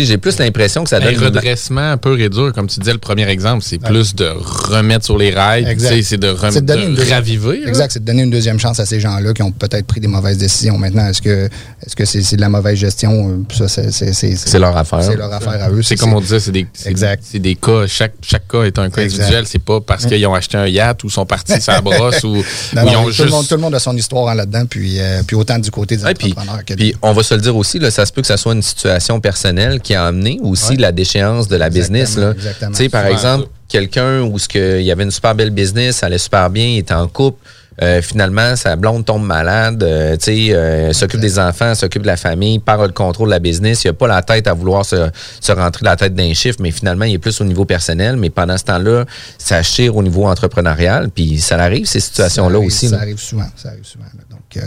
J'ai plus l'impression que ça Un donne... redressement pur et dur, comme tu disais, le premier exemple, c'est plus de remettre sur les rails, c'est de, rem- C'est de donner de une deuxième- raviver. là. Exact, c'est de donner une deuxième chance à ces gens-là qui ont peut-être pris des mauvaises décisions. Maintenant, est-ce que est-ce que c'est c'est de la mauvaise gestion? Ça, c'est c'est- c'est- C'est leur affaire. C'est leur affaire à eux. C'est comme on disait, c'est des, c'est- Exact. c'est des cas. Chaque, chaque cas est un cas Exact. individuel. C'est pas parce qu'ils ont acheté un yacht ou sont partis sa brosse ou, Non, ou non, ils ont tout, juste. le monde, tout le monde a son histoire en là-dedans, puis, euh, puis autant du côté des Ouais, puis, entrepreneurs que puis on va se le dire aussi, là, ça se peut que ça soit une situation personnelle qui a amené aussi Ouais. la déchéance de la Exactement, business. Là. exactement. Tu sais, par exemple, quelqu'un où ce que, il y avait une super belle business, ça allait super bien, il était en couple. euh, finalement, sa blonde tombe malade, euh, tu euh, s'occupe des enfants, s'occupe de la famille, perd le contrôle de la business. Il n'a pas la tête à vouloir se, se rentrer la tête d'un chiffre, mais finalement, il est plus au niveau personnel. Mais pendant ce temps-là, ça chire au niveau entrepreneurial. Puis ça arrive, ces situations-là aussi. Ça là. arrive souvent. Ça arrive souvent. Donc,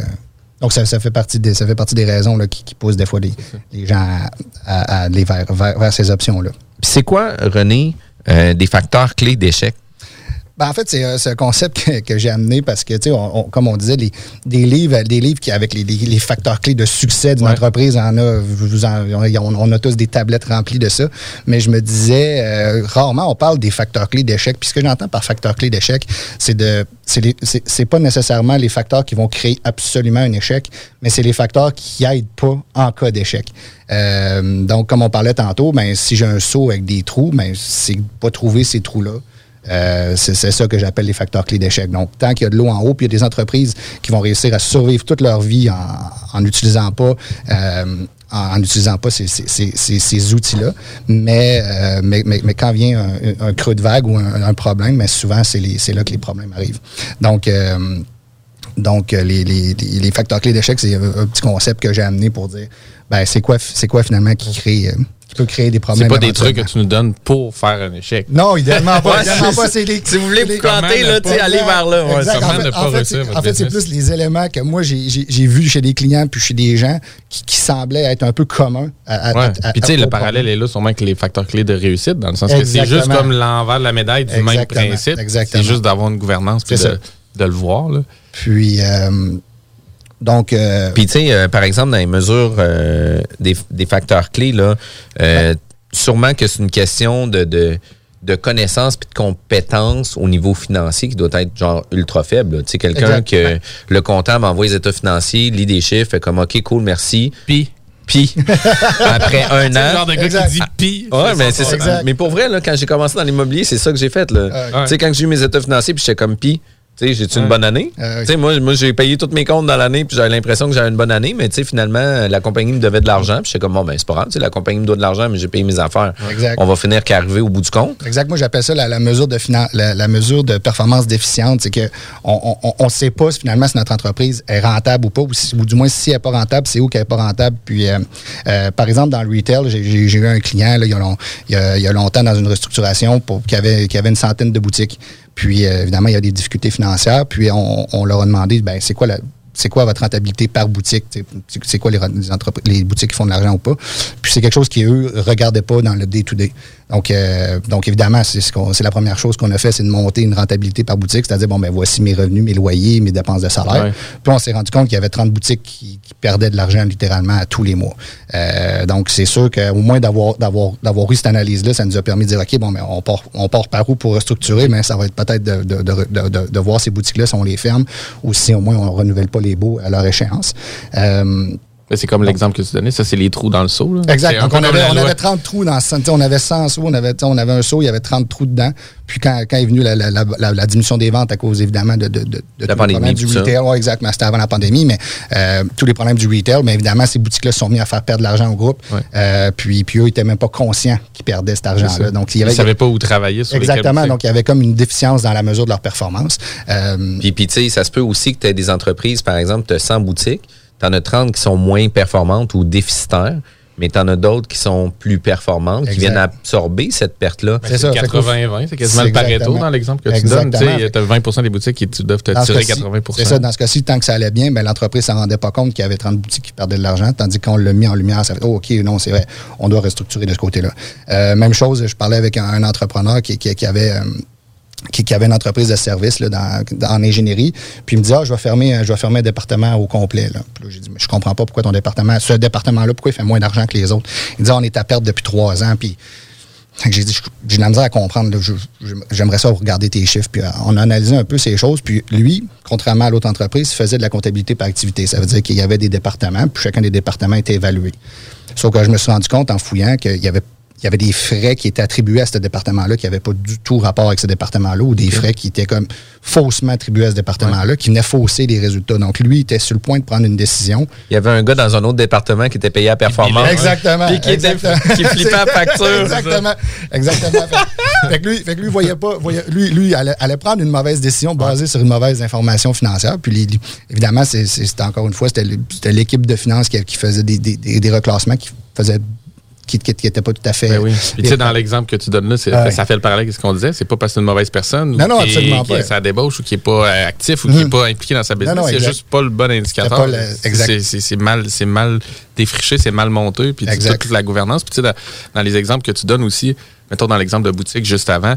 donc ça, ça fait partie des, ça fait partie des raisons là, qui, qui poussent des fois les, les gens à, à- à aller vers, vers, vers ces options-là. C'est quoi, René, euh, des facteurs clés d'échec? Ben, en fait, c'est euh, c'est un concept que, que j'ai amené parce que, tu sais, on- on- comme on disait, les, des livres, des livres qui avec les, les- les facteurs clés de succès d'une Ouais. entreprise, on a, vous- en- on, on a tous des tablettes remplies de ça. Mais je me disais, euh, rarement on parle des facteurs clés d'échec. Puis ce que j'entends par facteurs clés d'échec, c'est de, c'est pas nécessairement les facteurs qui vont créer absolument un échec, mais c'est les facteurs qui aident pas en cas d'échec. Euh, donc, comme on parlait tantôt, ben, si j'ai un seau avec des trous, ben, c'est pas trouver ces trous-là. Euh, c'est ça que j'appelle les facteurs clés d'échec. Donc, tant qu'il y a de l'eau en haut, puis il y a des entreprises qui vont réussir à survivre toute leur vie en n'utilisant pas, euh, en, pas ces, ces- ces- ces- outils-là. Mais, euh, mais, mais, mais quand vient un, creux de vague ou un, problème, mais souvent, c'est là que les problèmes arrivent. Donc, donc, euh, les, les- les- facteurs clés d'échec, c'est un, petit concept que j'ai amené pour dire, ben, c'est quoi, c'est quoi finalement qui crée, euh, qui peut créer des problèmes. C'est pas des trucs que tu nous donnes pour faire un échec. Non, idéalement pas. Ouais, idéalement c'est pas. ça. C'est les- Si vous voulez vous planter, là, ne tu sais, pas- allez vers là. ouais. En ne fait, c'est- en fait, plus les éléments que moi, j'ai vus chez des clients puis chez des gens qui, qui semblaient être un peu communs. à- à- Ouais. à- à- Puis tu sais, le problème. parallèle est là sûrement avec les facteurs clés de réussite, dans le sens que c'est juste comme l'envers de la médaille du même Exactement. principe. C'est juste d'avoir une gouvernance puis de, de le voir. Là. Puis, euh, donc, euh, Puis, tu sais, euh, par exemple, dans les mesures euh, des, des facteurs clés, là, euh, sûrement que c'est une question de, de, de connaissances puis de compétences au niveau financier qui doit être genre ultra faible. Tu sais, quelqu'un que le comptable envoie les états financiers, lit des chiffres, fait comme OK, cool, merci. Puis, Puis, après un c'est le genre an. de gars Exact. qui dit pis. Ouais, mais c'est ça. Mais pour vrai, là, quand j'ai commencé dans l'immobilier, c'est ça que j'ai fait. Là. Tu sais, quand j'ai eu mes états financiers, puis j'étais comme pis. Sais, j'ai-tu une Ouais. bonne année? Sais, moi, moi j'ai payé tous mes comptes dans l'année, puis j'avais l'impression que j'avais une bonne année, mais finalement, la compagnie me devait de l'argent, puis j'étais comme, bon, ben, c'est pas grave, la compagnie me doit de l'argent, mais j'ai payé mes affaires. Exact. On va finir qu'arriver au bout du compte. Exact. Moi, j'appelle ça la, la mesure de finan- la, la mesure de performance déficiente. C'est que on ne sait pas si finalement si notre entreprise est rentable ou pas, ou, si- ou du moins si elle n'est pas rentable, c'est où qu'elle n'est pas rentable. Puis, euh, euh, par exemple, dans le retail, j'ai- j'ai j'ai eu un client là, il, y a long- il y a- il y a longtemps dans une restructuration pour qui avait, qui avait une centaine de boutiques. Puis, euh, évidemment, il y a des difficultés financières. Puis, on, leur a demandé, ben, c'est quoi la c'est quoi votre rentabilité par boutique? C'est quoi les, les boutiques qui font de l'argent ou pas? Puis c'est quelque chose qui, eux, regardaient pas dans le day-to-day. Donc, euh, donc évidemment, c'est ce qu'on- c'est la première chose qu'on a fait, c'est de monter une rentabilité par boutique, c'est-à-dire, bon, ben voici mes revenus, mes loyers, mes dépenses de salaire. Ouais. Puis on s'est rendu compte qu'il y avait 30 boutiques qui, qui perdaient de l'argent littéralement à tous les mois. Euh, donc, c'est sûr qu'au moins d'avoir d'avoir d'avoir eu cette analyse-là, ça nous a permis de dire, OK, bon, mais on part, on part par où pour restructurer, mais ça va être peut-être de, de, de, voir ces boutiques-là si on les ferme ou si au moins on ne renouvelle pas les baux à leur échéance. Euh, C'est comme l'exemple que tu donnais, ça, c'est les trous dans le seau. là. Exact. Donc, on avait, la on loi. avait 30 trous dans sais, On avait 100 seaux, on avait, on avait un seau, il y avait 30 trous dedans. Puis quand, quand est venue la, la, la, la- la diminution des ventes à cause évidemment de, de, de, de tous les pandémie, problèmes du retail. Ouais, exact, mais c'était avant la pandémie, mais euh, tous les problèmes du retail, mais évidemment, ces boutiques-là se sont mis à faire perdre de l'argent au groupe. Ouais. Euh, puis, puis eux, ils n'étaient même pas conscients qu'ils perdaient cet argent-là. Donc, il y Ils ne savaient pas où travailler sur Exactement. Donc, il y avait comme une déficience dans la mesure de leur performance. Euh, Puis, puis tu sais, ça se peut aussi que tu aies des entreprises, par exemple, tu as 100 boutiques, tu en as 30 qui sont moins performantes ou déficitaires, mais tu en as d'autres qui sont plus performantes, qui viennent absorber cette perte-là. C'est ça. fait que- 80-20, c'est quasiment C'est le Pareto dans l'exemple que tu Exactement. donnes. Tu as 20% des boutiques qui tu doivent te Dans tirer cas-ci, 80 C'est ça, dans ce cas-ci, tant que ça allait bien, ben, l'entreprise ne s'en rendait pas compte qu'il y avait 30 boutiques qui perdaient de l'argent, tandis qu'on l'a mis en lumière, ça fait Oh, OK, non, c'est vrai, on doit restructurer de ce côté-là. Euh, même chose, je parlais avec un, un entrepreneur qui, qui- qui avait. euh, qui, avait une entreprise de service là, dans, en ingénierie. Puis il me dit Ah, je vais fermer, je vais fermer un département au complet. Là. Puis là, j'ai dit Mais je comprends pas pourquoi ton département, ce département-là, pourquoi il fait moins d'argent que les autres? Il dit Ah, On est à perte depuis trois ans. Puis j'ai dit, j'ai de la à comprendre. J'aimerais ça regarder tes chiffres. Puis euh, on a analysé un peu ces choses. Puis lui, contrairement à l'autre entreprise, faisait de la comptabilité par activité. Ça veut dire qu'il y avait des départements, puis chacun des départements était évalué. Sauf que je me suis rendu compte en fouillant qu'il y avait il y avait des frais qui étaient attribués à ce département-là qui n'avaient pas du tout rapport avec ce département-là ou des frais qui étaient comme faussement attribués à ce département-là qui venaient fausser les résultats. Donc, lui, il était sur le point de prendre une décision. Il y avait un gars dans un autre département qui était payé à performance. Exactement. Puis qui, était- qui flippait à facture. Exactement. Exactement. fait, fait que lui, fait que lui, voyait pas, voyait- lui, lui allait, allait prendre une mauvaise décision basée sur une mauvaise information financière. Puis les- les- évidemment, c'était encore une fois, c'était l'équipe de finances qui, qui faisait des, des, des- des reclassements qui faisaient qui n'étaient pas tout à fait. Ben oui. Puis tu sais, dans l'exemple que tu donnes là, Ouais. ça fait le parallèle avec ce qu'on disait. C'est pas parce que c'est une mauvaise personne Non, qui absolument pas. sa débauche ou qui est pas euh, actif ou qui est Mhm. pas impliqué dans sa business. c'est juste pas le bon indicateur. C'est mal, c'est mal défriché, c'est mal monté. Puis toute la gouvernance. Puis tu sais, dans, dans les exemples que tu donnes aussi, mettons dans l'exemple de boutique juste avant,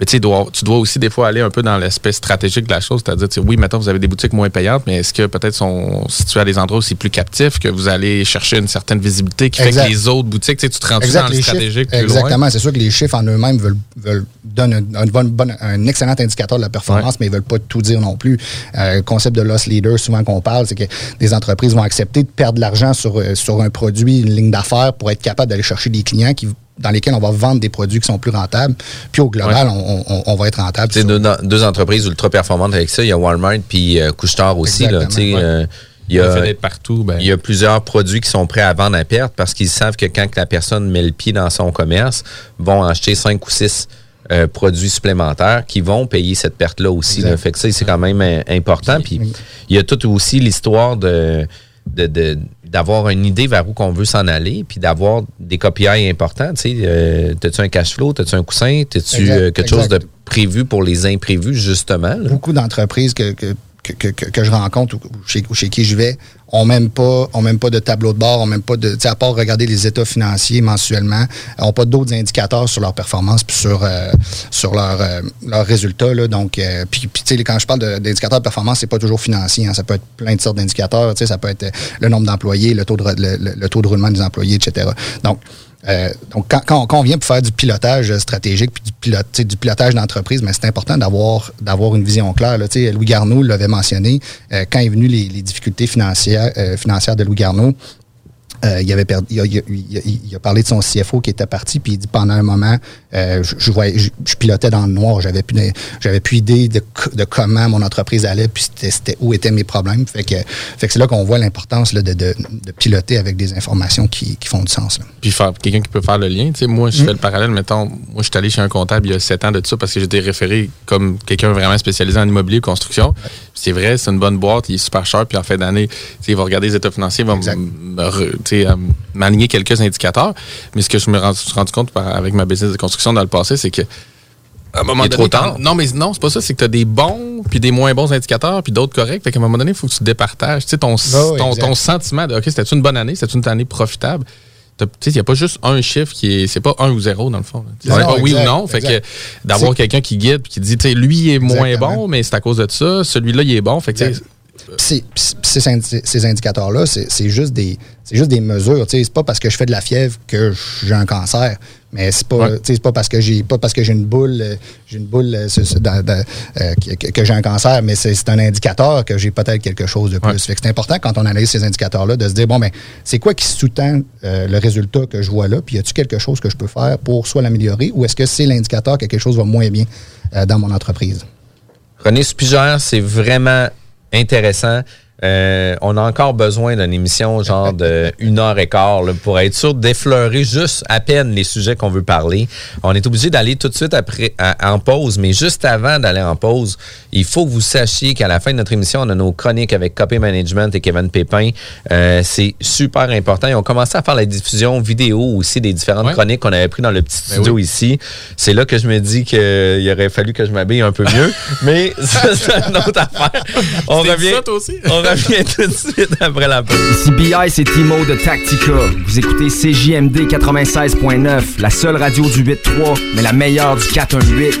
mais tu dois- tu dois aussi des fois aller un peu dans l'aspect stratégique de la chose, c'est-à-dire, oui, maintenant vous avez des boutiques moins payantes, mais est-ce que peut-être sont situées à des endroits aussi plus captifs, que vous allez chercher une certaine visibilité qui Exact. fait que les autres boutiques, tu te rends dans Exact, le les stratégique chiffres, plus exactement. C'est sûr que les chiffres en eux-mêmes veulent, veulent donnent un, un bon- bon- un excellent indicateur de la performance, mais ils veulent pas tout dire non plus. Euh, le concept de loss leader, souvent qu'on parle, c'est que des entreprises vont accepter de perdre de l'argent sur, euh, sur un produit, une ligne d'affaires, pour être capable d'aller chercher des clients qui dans lesquels on va vendre des produits qui sont plus rentables. Puis au global, on, on- on va être rentable. Tu sais, sur- deux, deux entreprises ultra performantes avec ça. Il y a Walmart puis euh, Couche-Tard aussi. Là, Exactement, tu sais, ouais. euh, il y a, partout, ben, il y a plusieurs produits qui sont prêts à vendre à perte parce qu'ils savent que quand que la personne met le pied dans son commerce, vont acheter cinq ou six euh, produits supplémentaires qui vont payer cette perte-là aussi. Là. Fait que ça, c'est quand même euh, important. Puis il y a tout aussi l'histoire de de- de- d'avoir une idée vers où qu'on veut s'en aller, puis d'avoir des KPI importants. Tu sais, euh, t'as-tu un cash flow, t'as-tu un coussin, t'as-tu Exact, euh, quelque chose de prévu pour les imprévus, justement? là? beaucoup d'entreprises que, que, que, je rencontre ou chez, qui je vais ont même pas même pas de tableau de bord, ont même pas de à part regarder les états financiers mensuellement, ont pas d'autres indicateurs sur leur performance puis sur euh, sur euh, leurs résultats là. Donc euh, puis, quand je parle de- d'indicateurs de performance, c'est pas toujours financier, hein. ça peut être plein de sortes d'indicateurs, ça peut être le nombre d'employés, le taux de le taux de roulement des employés, etc. Donc Euh, donc, quand, on- vient pour faire du pilotage stratégique puis du, pilotage d'entreprise, mais c'est important d'avoir une vision claire. Louis Garneau l'avait mentionné. euh, quand est venu les, difficultés financières, euh, financières de Louis Garneau, il a parlé de son CFO qui était parti, puis il dit pendant un moment, euh, je, je, voyais- je- je pilotais dans le noir, j'avais plus, de- j'avais plus idée de, co- de comment mon entreprise allait, puis c'était, c'était où étaient mes problèmes. Fait que, fait que c'est là qu'on voit l'importance là, de, de, de piloter avec des informations qui, qui font du sens. Là. Puis faire quelqu'un qui peut faire le lien. Moi, je Mm. fais le parallèle. Mettons, moi, je suis allé chez un comptable il y a sept ans de ça parce que j'étais référé comme quelqu'un vraiment spécialisé en immobilier et construction. C'est vrai, c'est une bonne boîte, il est super cher. Puis en fin d'année, il va regarder les états financiers, il va euh, m'aligner quelques indicateurs. Mais ce que je me suis rendu compte avec ma business de construction dans le passé, c'est que à un moment Il est donné, trop tard. Non, mais non, c'est pas ça. C'est que tu as des bons, puis des moins bons indicateurs, puis d'autres corrects. Fait qu'à un moment donné, il faut que tu te départages. Tu sais, ton, Ah ton, exact. ton sentiment de OK, c'était une bonne année, c'était une année profitable. Tu sais, il n'y a pas juste un chiffre qui est. C'est pas un ou zéro, dans le fond. C'est pas Non, oui ou exact, non. Fait que exact. d'avoir quelqu'un qui guide puis qui dit, tu sais, lui, il est moins Exactement. bon, mais c'est à cause de ça. Celui-là, il est bon. Fait que, tu sais, Exact. Ces, ces, indi- ces indicateurs-là, c'est juste des c'est juste des mesures. C'est pas parce que je fais de la fièvre que j'ai un cancer. Mais c'est pas, Ouais. pas parce que j'ai pas parce que j'ai une boule, euh, j'ai une boule euh, dans- dans- euh, que, j'ai un cancer, mais c'est un indicateur que j'ai peut-être quelque chose de plus. Ouais. C'est important quand on analyse ces indicateurs-là de se dire bon ben c'est quoi qui sous-tend euh, le résultat que je vois là, puis y a-tu quelque chose que je peux faire pour soit l'améliorer ou est-ce que c'est l'indicateur que quelque chose va moins bien dans mon entreprise? René Spigère, c'est vraiment intéressant. Euh, on a encore besoin d'une émission genre de une heure et quart là, pour être sûr d'effleurer juste à peine les sujets qu'on veut parler. On est obligé d'aller tout de suite après à- en pause, mais juste avant d'aller en pause, il faut que vous sachiez qu'à la fin de notre émission, on a nos chroniques avec Copy Management et Kevin Pépin. Euh, c'est super important. Ils ont commencé à faire la diffusion vidéo aussi des différentes Ouais. chroniques qu'on avait pris dans le petit Ben studio oui. ici. C'est là que je me dis qu'il aurait fallu que je m'habille un peu mieux, mais ça, c'est une autre affaire. On revient, ça, toi aussi? on revient tout de suite après la pause. Ici BI, c'est Timo de Tactica. Vous écoutez CJMD 96.9, la seule radio du 8.3, mais la meilleure du 418.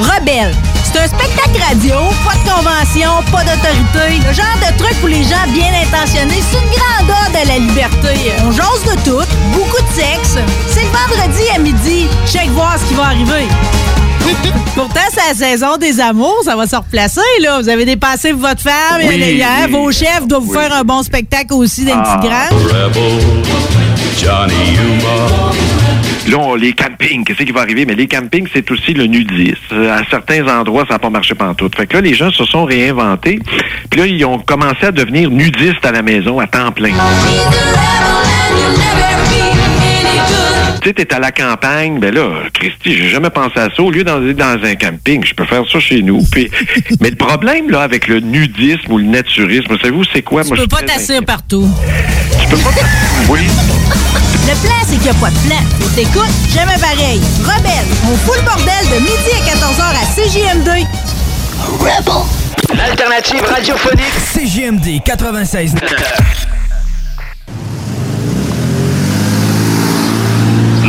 Rebelle. C'est un spectacle radio, pas de convention, pas d'autorité. Le genre de truc pour les gens bien intentionnés. C'est une grande ode à la liberté. On jase de tout, beaucoup de sexe. C'est le vendredi à midi. Check voir ce qui va arriver. Pourtant, c'est la saison des amours, ça va se replacer, là. Vous avez dépassé votre femme Oui, hier. oui, Vos chefs doivent vous faire un bon spectacle aussi dans une Ah, petite grange. Johnny Là, on- les campings, qu'est-ce qui va arriver? Mais les campings, c'est aussi le nudisme. À certains endroits, ça n'a pas marché pantoute. Fait que là, les gens se sont réinventés. Puis là, ils ont commencé à devenir nudistes à la maison à temps plein. Tu sais, t'es à la campagne, ben là, Christy, j'ai jamais pensé à ça. Au lieu d'aller dans un camping, je peux faire ça chez nous. Puis, mais le problème, là, avec le nudisme ou le naturisme, savez-vous, c'est quoi? Tu Moi, je peux pas t'asseoir partout. Tu peux pas Oui. Le plan, c'est qu'il n'y a pas de plan. On t'écoute, jamais pareil. Rebelle, on fout le bordel de midi à 14h à CJM2. Rebel. L'alternative radiophonique CGMD 96.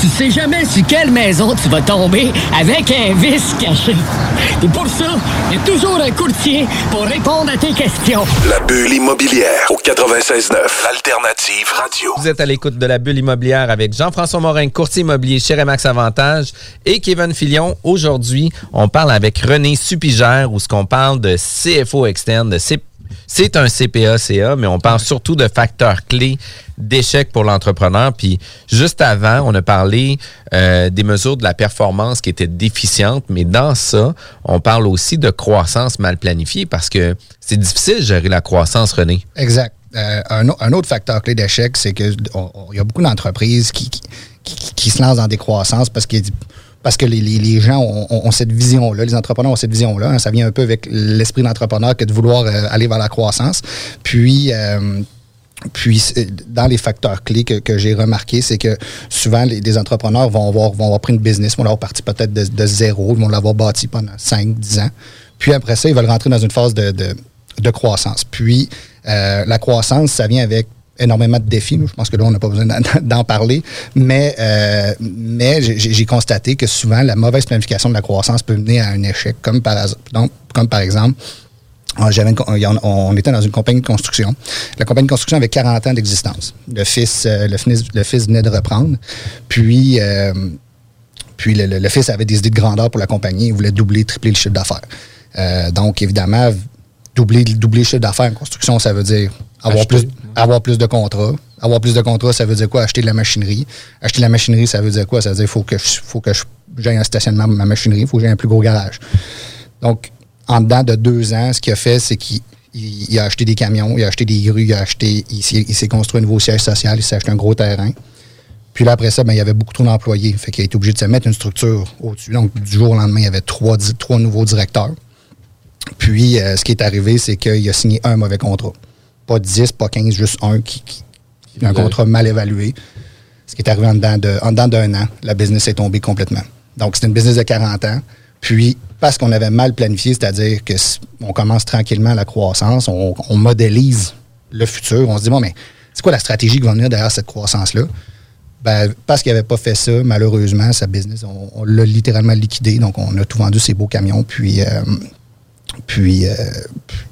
Tu sais jamais sur quelle maison tu vas tomber avec un vice caché. Et pour ça, il y a toujours un courtier pour répondre à tes questions. La bulle immobilière au 96.9. Alternative radio. Vous êtes à l'écoute de la bulle immobilière avec Jean-François Morin, courtier immobilier chez Remax Avantage et Kevin Filion. Aujourd'hui, on parle avec René Supigère où ce qu'on parle de CFO externe, de C- c'est un CPA-CA, mais on parle surtout de facteurs clés d'échec pour l'entrepreneur. Puis juste avant, on a parlé euh, des mesures de la performance qui étaient déficientes, mais dans ça, on parle aussi de croissance mal planifiée parce que c'est difficile de gérer la croissance, René. Exact. Euh, un, au- un autre facteur clé d'échec, c'est qu'il y a beaucoup d'entreprises qui, qui, se lancent dans des croissances parce que, parce que les, les- gens ont, cette vision-là, les entrepreneurs ont cette vision-là. hein. ça vient un peu avec l'esprit d'entrepreneur que de vouloir euh, aller vers la croissance. Puis, euh, puis, dans les facteurs clés que, que j'ai remarqué, c'est que souvent, les, entrepreneurs vont avoir, vont avoir pris une business, vont l'avoir parti peut-être de, de zéro, ils vont l'avoir bâti pendant 5, 10 ans. Puis après ça, ils veulent rentrer dans une phase de, de- de croissance. Puis, euh, la croissance, ça vient avec énormément de défis. Je pense que là, on n'a pas besoin d'en- parler. Mais, euh, mais j'ai constaté que souvent, la mauvaise planification de la croissance peut mener à un échec, comme par, donc, comme par exemple, une on, était dans une compagnie de construction. La compagnie de construction avait 40 ans d'existence. Le fils, euh, le, fils, le fils venait de reprendre. Puis, euh, puis le, le- le fils avait des idées de grandeur pour la compagnie. Il voulait doubler, tripler le chiffre d'affaires. Euh, donc, évidemment, doubler, doubler le chiffre d'affaires en construction, ça veut dire avoir Acheter. plus, avoir plus de contrats. Avoir plus de contrats, ça veut dire quoi? Acheter de la machinerie. Acheter de la machinerie, ça veut dire quoi? Ça veut dire qu'il faut que que j'aie un stationnement ma machinerie, il faut que j'aie un plus gros garage. Donc, en dedans de deux ans, ce qu'il a fait, c'est qu'il il- il a acheté des camions, il a acheté des grues, il a acheté, il, s'est- construit un nouveau siège social, il s'est acheté un gros terrain. Puis là, après ça, ben, il y avait beaucoup trop d'employés. Fait qu'il a été obligé de se mettre une structure au-dessus. Donc, du jour au lendemain, il y avait trois, trois nouveaux directeurs. Puis, euh, ce qui est arrivé, c'est qu'il a signé un mauvais contrat. Pas 10, pas 15, juste un qui, qui- un contrat mal évalué. Ce qui est arrivé en dedans de- en dedans d'un an, la business est tombée complètement. Donc, c'était une business de 40 ans. Puis, parce qu'on avait mal planifié, c'est-à-dire que on commence tranquillement la croissance, on, on modélise le futur, on se dit, bon, mais c'est quoi la stratégie qui va venir derrière cette croissance-là? Ben, parce qu'il n'avait pas fait ça, malheureusement, sa business, on, on l'a littéralement liquidé. Donc, on a tout vendu ses beaux camions, puis, euh, puis, euh,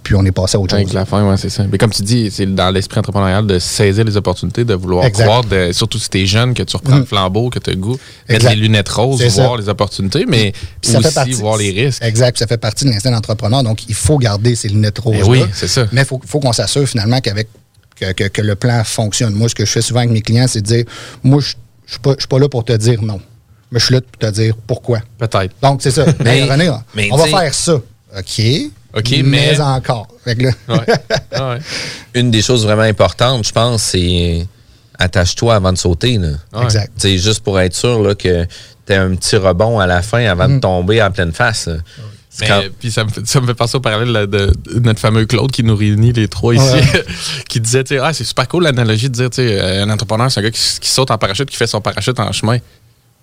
puis on est passé à autre chose. Avec la fin, ouais, c'est ça. Mais comme tu dis, c'est dans l'esprit entrepreneurial de saisir les opportunités, de vouloir Exact. croire, de- surtout si t'es jeune, que tu reprends le flambeau, que tu as le goût, mettre Exact. les lunettes roses, voir ça. les opportunités, mais Puis ça fait aussi partie- voir les risques. Exact. puis Ça fait partie de l'instinct d'entrepreneur. Donc, il faut garder ces lunettes roses. Ben oui, c'est ça. Mais il faut, faut qu'on s'assure finalement qu'avec que, que- que le plan fonctionne. Moi, ce que je fais souvent avec mes clients, c'est de dire moi, je ne suis pas, là pour te dire non. Mais je suis là pour te dire pourquoi. Peut-être. Donc, c'est ça. Mais- Mais, René, on va tu faire ça. OK. OK, mais, mais- encore. Fait que là- Une des choses vraiment importantes, je pense, c'est attache-toi avant de sauter. là. Ouais. Exact. Juste pour être sûr là, que tu as un petit rebond à la fin avant Mm. de tomber en pleine face. Mais, quand- Puis ça me, fait, ça me fait penser au parallèle là, de, de notre fameux Claude qui nous réunit les trois ici, Ouais. qui disait, ah, c'est super cool l'analogie de dire, euh, un entrepreneur, c'est un gars qui, qui saute en parachute, qui fait son parachute en chemin.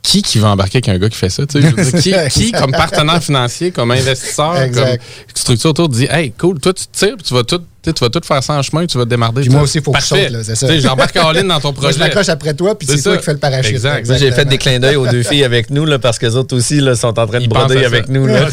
Qui qui va embarquer avec un gars qui fait ça? tu sais? Je veux dire, qui, qui, comme partenaire financier, comme investisseur, Exact. comme structure autour, dit Hey, cool, toi, tu tires, puis tu vas tout, tu sais, tu vas tout faire ça en chemin, tu vas démarrer. Puis moi aussi, il faut que je Parfait. saute. là, C'est ça. J'embarque en ligne dans ton Moi, projet. je m'accroche après toi, puis c'est toi ça. qui fais le parachute. Exact. J'ai fait des clins d'œil aux deux filles avec nous là, parce que les autres aussi là, sont en train de Ils broder avec nous. Là.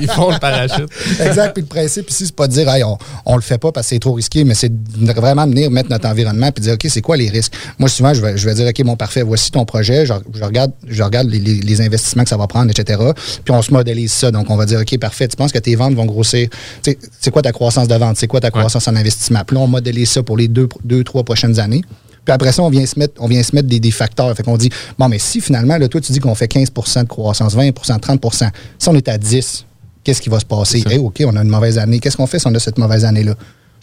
Ils font le parachute. Exact. Puis le principe ici, c'est pas de dire, hey, on, on le fait pas parce que c'est trop risqué, mais c'est de vraiment venir mettre notre environnement puis dire, OK, c'est quoi les risques? Moi, souvent, je vais, je vais dire, OK, bon, parfait, voici ton projet, je, je regarde, je regarde les, les- les investissements que ça va prendre, etc. Puis on se modélise ça. Donc, on va dire, OK, parfait, tu penses que tes ventes vont grossir? Tu sais, C'est quoi ta croissance de vente? Quoi ta croissance en investissement? Puis là, on modélise ça pour les deux, deux trois prochaines années. Puis après ça, on vient se mettre, on vient se mettre des, des facteurs. Fait qu'on dit, bon, mais si finalement, là, toi, tu dis qu'on fait 15 de croissance, 20 30 si on est à 10 qu'est-ce qui va se passer? Hey, OK, on a une mauvaise année. Qu'est-ce qu'on fait si on a cette mauvaise année-là?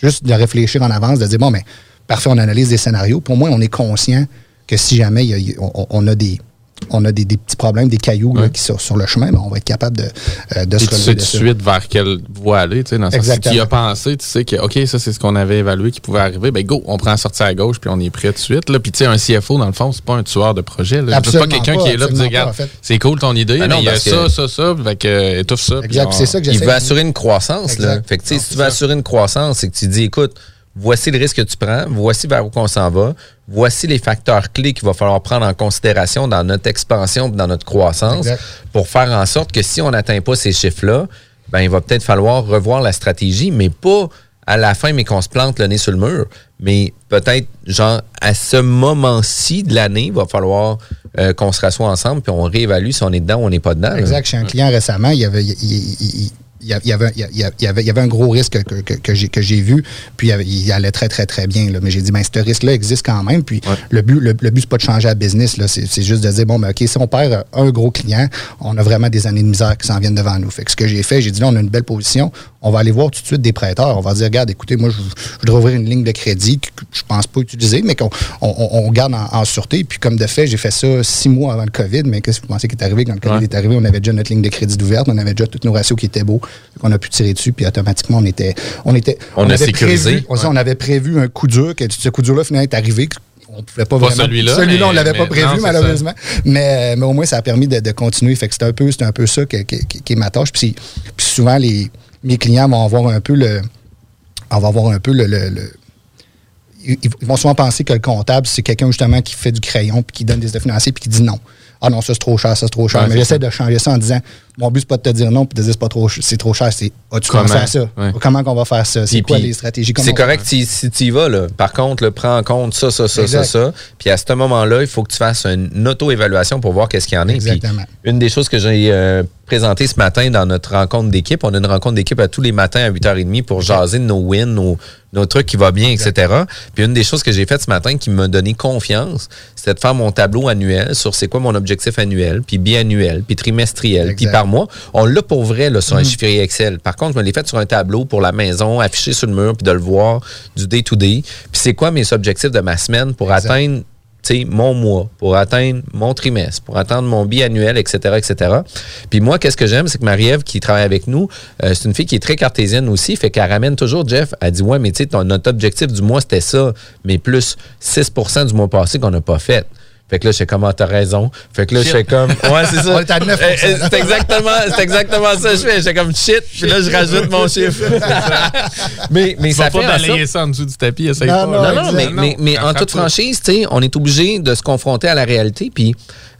Juste de réfléchir en avance, de dire, bon, mais parfait, on analyse des scénarios. Pour moi, on est conscient que si jamais il y a- on, on a des on a des, des petits problèmes, des cailloux là, qui sont sur le chemin, ben, on va être capable de, euh, de se tu relever sais de tout de ça. suite vers quelle voie aller, tu sais, dans le sens Exactement. qui a pensé, tu sais que, OK, ça, c'est ce qu'on avait évalué qui pouvait arriver, ben go, on prend la sortie à gauche, puis on est prêt tout de suite, là. Puis tu sais, un CFO, dans le fond, c'est pas un tueur de projet, là. C'est pas quelqu'un qui est là pour dire, regarde, en fait. c'est cool ton idée, Ah non, mais il y a ça, ça, ça, fait que, euh, étouffe ça. puis Exact, on- c'est ça que Il veut assurer une croissance. Là. Fait que, tu sais, si tu veux assurer une croissance, c'est que tu dis, écoute, voici le risque que tu prends, voici vers où on s'en va, voici les facteurs clés qu'il va falloir prendre en considération dans notre expansion, dans notre croissance, Exact. pour faire en sorte que si on n'atteint pas ces chiffres-là, ben, il va peut-être falloir revoir la stratégie, mais pas à la fin, mais qu'on se plante le nez sur le mur. Mais peut-être, genre, à ce moment-ci de l'année, il va falloir euh, qu'on se rassoie ensemble puis on réévalue si on est dedans ou on n'est pas dedans. là. Exact. Chez un client récemment, il y avait, il, il- il- y avait- il y il y un gros risque que, que- que j'ai, vu, puis il, allait très, très, très bien. là. Mais j'ai dit, ben, ce risque-là existe quand même. Puis le but, le, le but, c'est pas de changer la business. C'est, juste de dire, bon, ben, OK, si on perd un gros client, on a vraiment des années de misère qui s'en viennent devant nous. Fait que ce que j'ai fait, j'ai dit, là, on a une belle position. On va aller voir tout de suite des prêteurs. On va dire, regarde, écoutez, moi, je, je voudrais ouvrir une ligne de crédit que je pense pas utiliser, mais qu'on on, on- on garde en, en sûreté. Puis comme de fait, j'ai fait ça six mois avant le COVID. Mais qu'est-ce que vous pensez qui est arrivé quand le COVID Ouais. est arrivé? On avait déjà notre ligne de crédit ouverte, on avait déjà tous nos ratios qui étaient beaux. On a pu tirer dessus, puis automatiquement, on était. On, était, On a avait sécurisé. prévu- on, Ouais. on avait prévu un coup dur, que ce coup dur-là, finalement, est arrivé. On pouvait pas, Pas vraiment. celui-là, Celui-là, on l'avait pas prévu, non, malheureusement. Mais, mais au moins, ça a permis de, de continuer. Fait que c'est un peu, un peu ça qui est ma tâche. Puis, puis souvent, les, mes clients vont avoir un peu le. On va avoir un peu le- le- le ils vont souvent penser que le comptable, c'est quelqu'un justement qui fait du crayon puis qui donne des états financiers puis qui dit non. Ah non, ça c'est trop cher, ça c'est trop cher. Ouais, Mais j'essaie de changer ça en disant mon but c'est pas de te dire non puis de dire c'est pas trop c'est trop cher, c'est as-tu Comment? pensé à ça? Ouais. Comment qu'on va faire ça? C'est quoi les stratégies? Comment C'est correct si, si tu y vas. Là. Par contre, là, prends en compte ça, ça, ça, Exact. ça, ça. Puis à ce moment-là, il faut que tu fasses une auto-évaluation pour voir qu'est-ce qu'il y en a. Puis Exactement. une des choses que j'ai euh, présentées ce matin dans notre rencontre d'équipe, on a une rencontre d'équipe à tous les matins à 8h30 pour jaser de nos wins, nos, nos trucs qui vont bien, etc. Puis une des choses que j'ai faites ce matin qui m'a donné confiance, c'était de faire mon tableau annuel sur c'est quoi mon objectif annuel, puis biannuel, puis trimestriel, puis Exact. Par mois. On l'a pour vrai là, sur un Mhm. chiffrier Excel. Par contre, je me l'ai fait sur un tableau pour la maison, affiché sur le mur, puis de le voir du day-to-day. Puis c'est quoi mes objectifs de ma semaine pour Exact. atteindre mon mois, pour atteindre mon trimestre, pour atteindre mon biannuel, etc., etc. Puis moi, qu'est-ce que j'aime, c'est que Marie-Ève, qui travaille avec nous, euh, c'est une fille qui est très cartésienne aussi, fait qu'elle ramène toujours, Jeff, elle dit, ouais, mais tu sais, notre objectif du mois, c'était ça, mais plus 6% du mois passé qu'on n'a pas fait. Fait que là, je sais comment t'as raison. Fait que là, je fais comme. Ouais, c'est ça. On est à 9 Eh, eh, C'est exactement, c'est exactement ça que je fais. J'ai comme shit, puis là, je rajoute mon chiffre. mais mais Tu ça vas fait pas balayer ça en dessous du tapis, essaye Non, pas. non, non, non, mais, mais, mais en toute franchise, tu sais, on est obligé de se confronter à la réalité. Puis,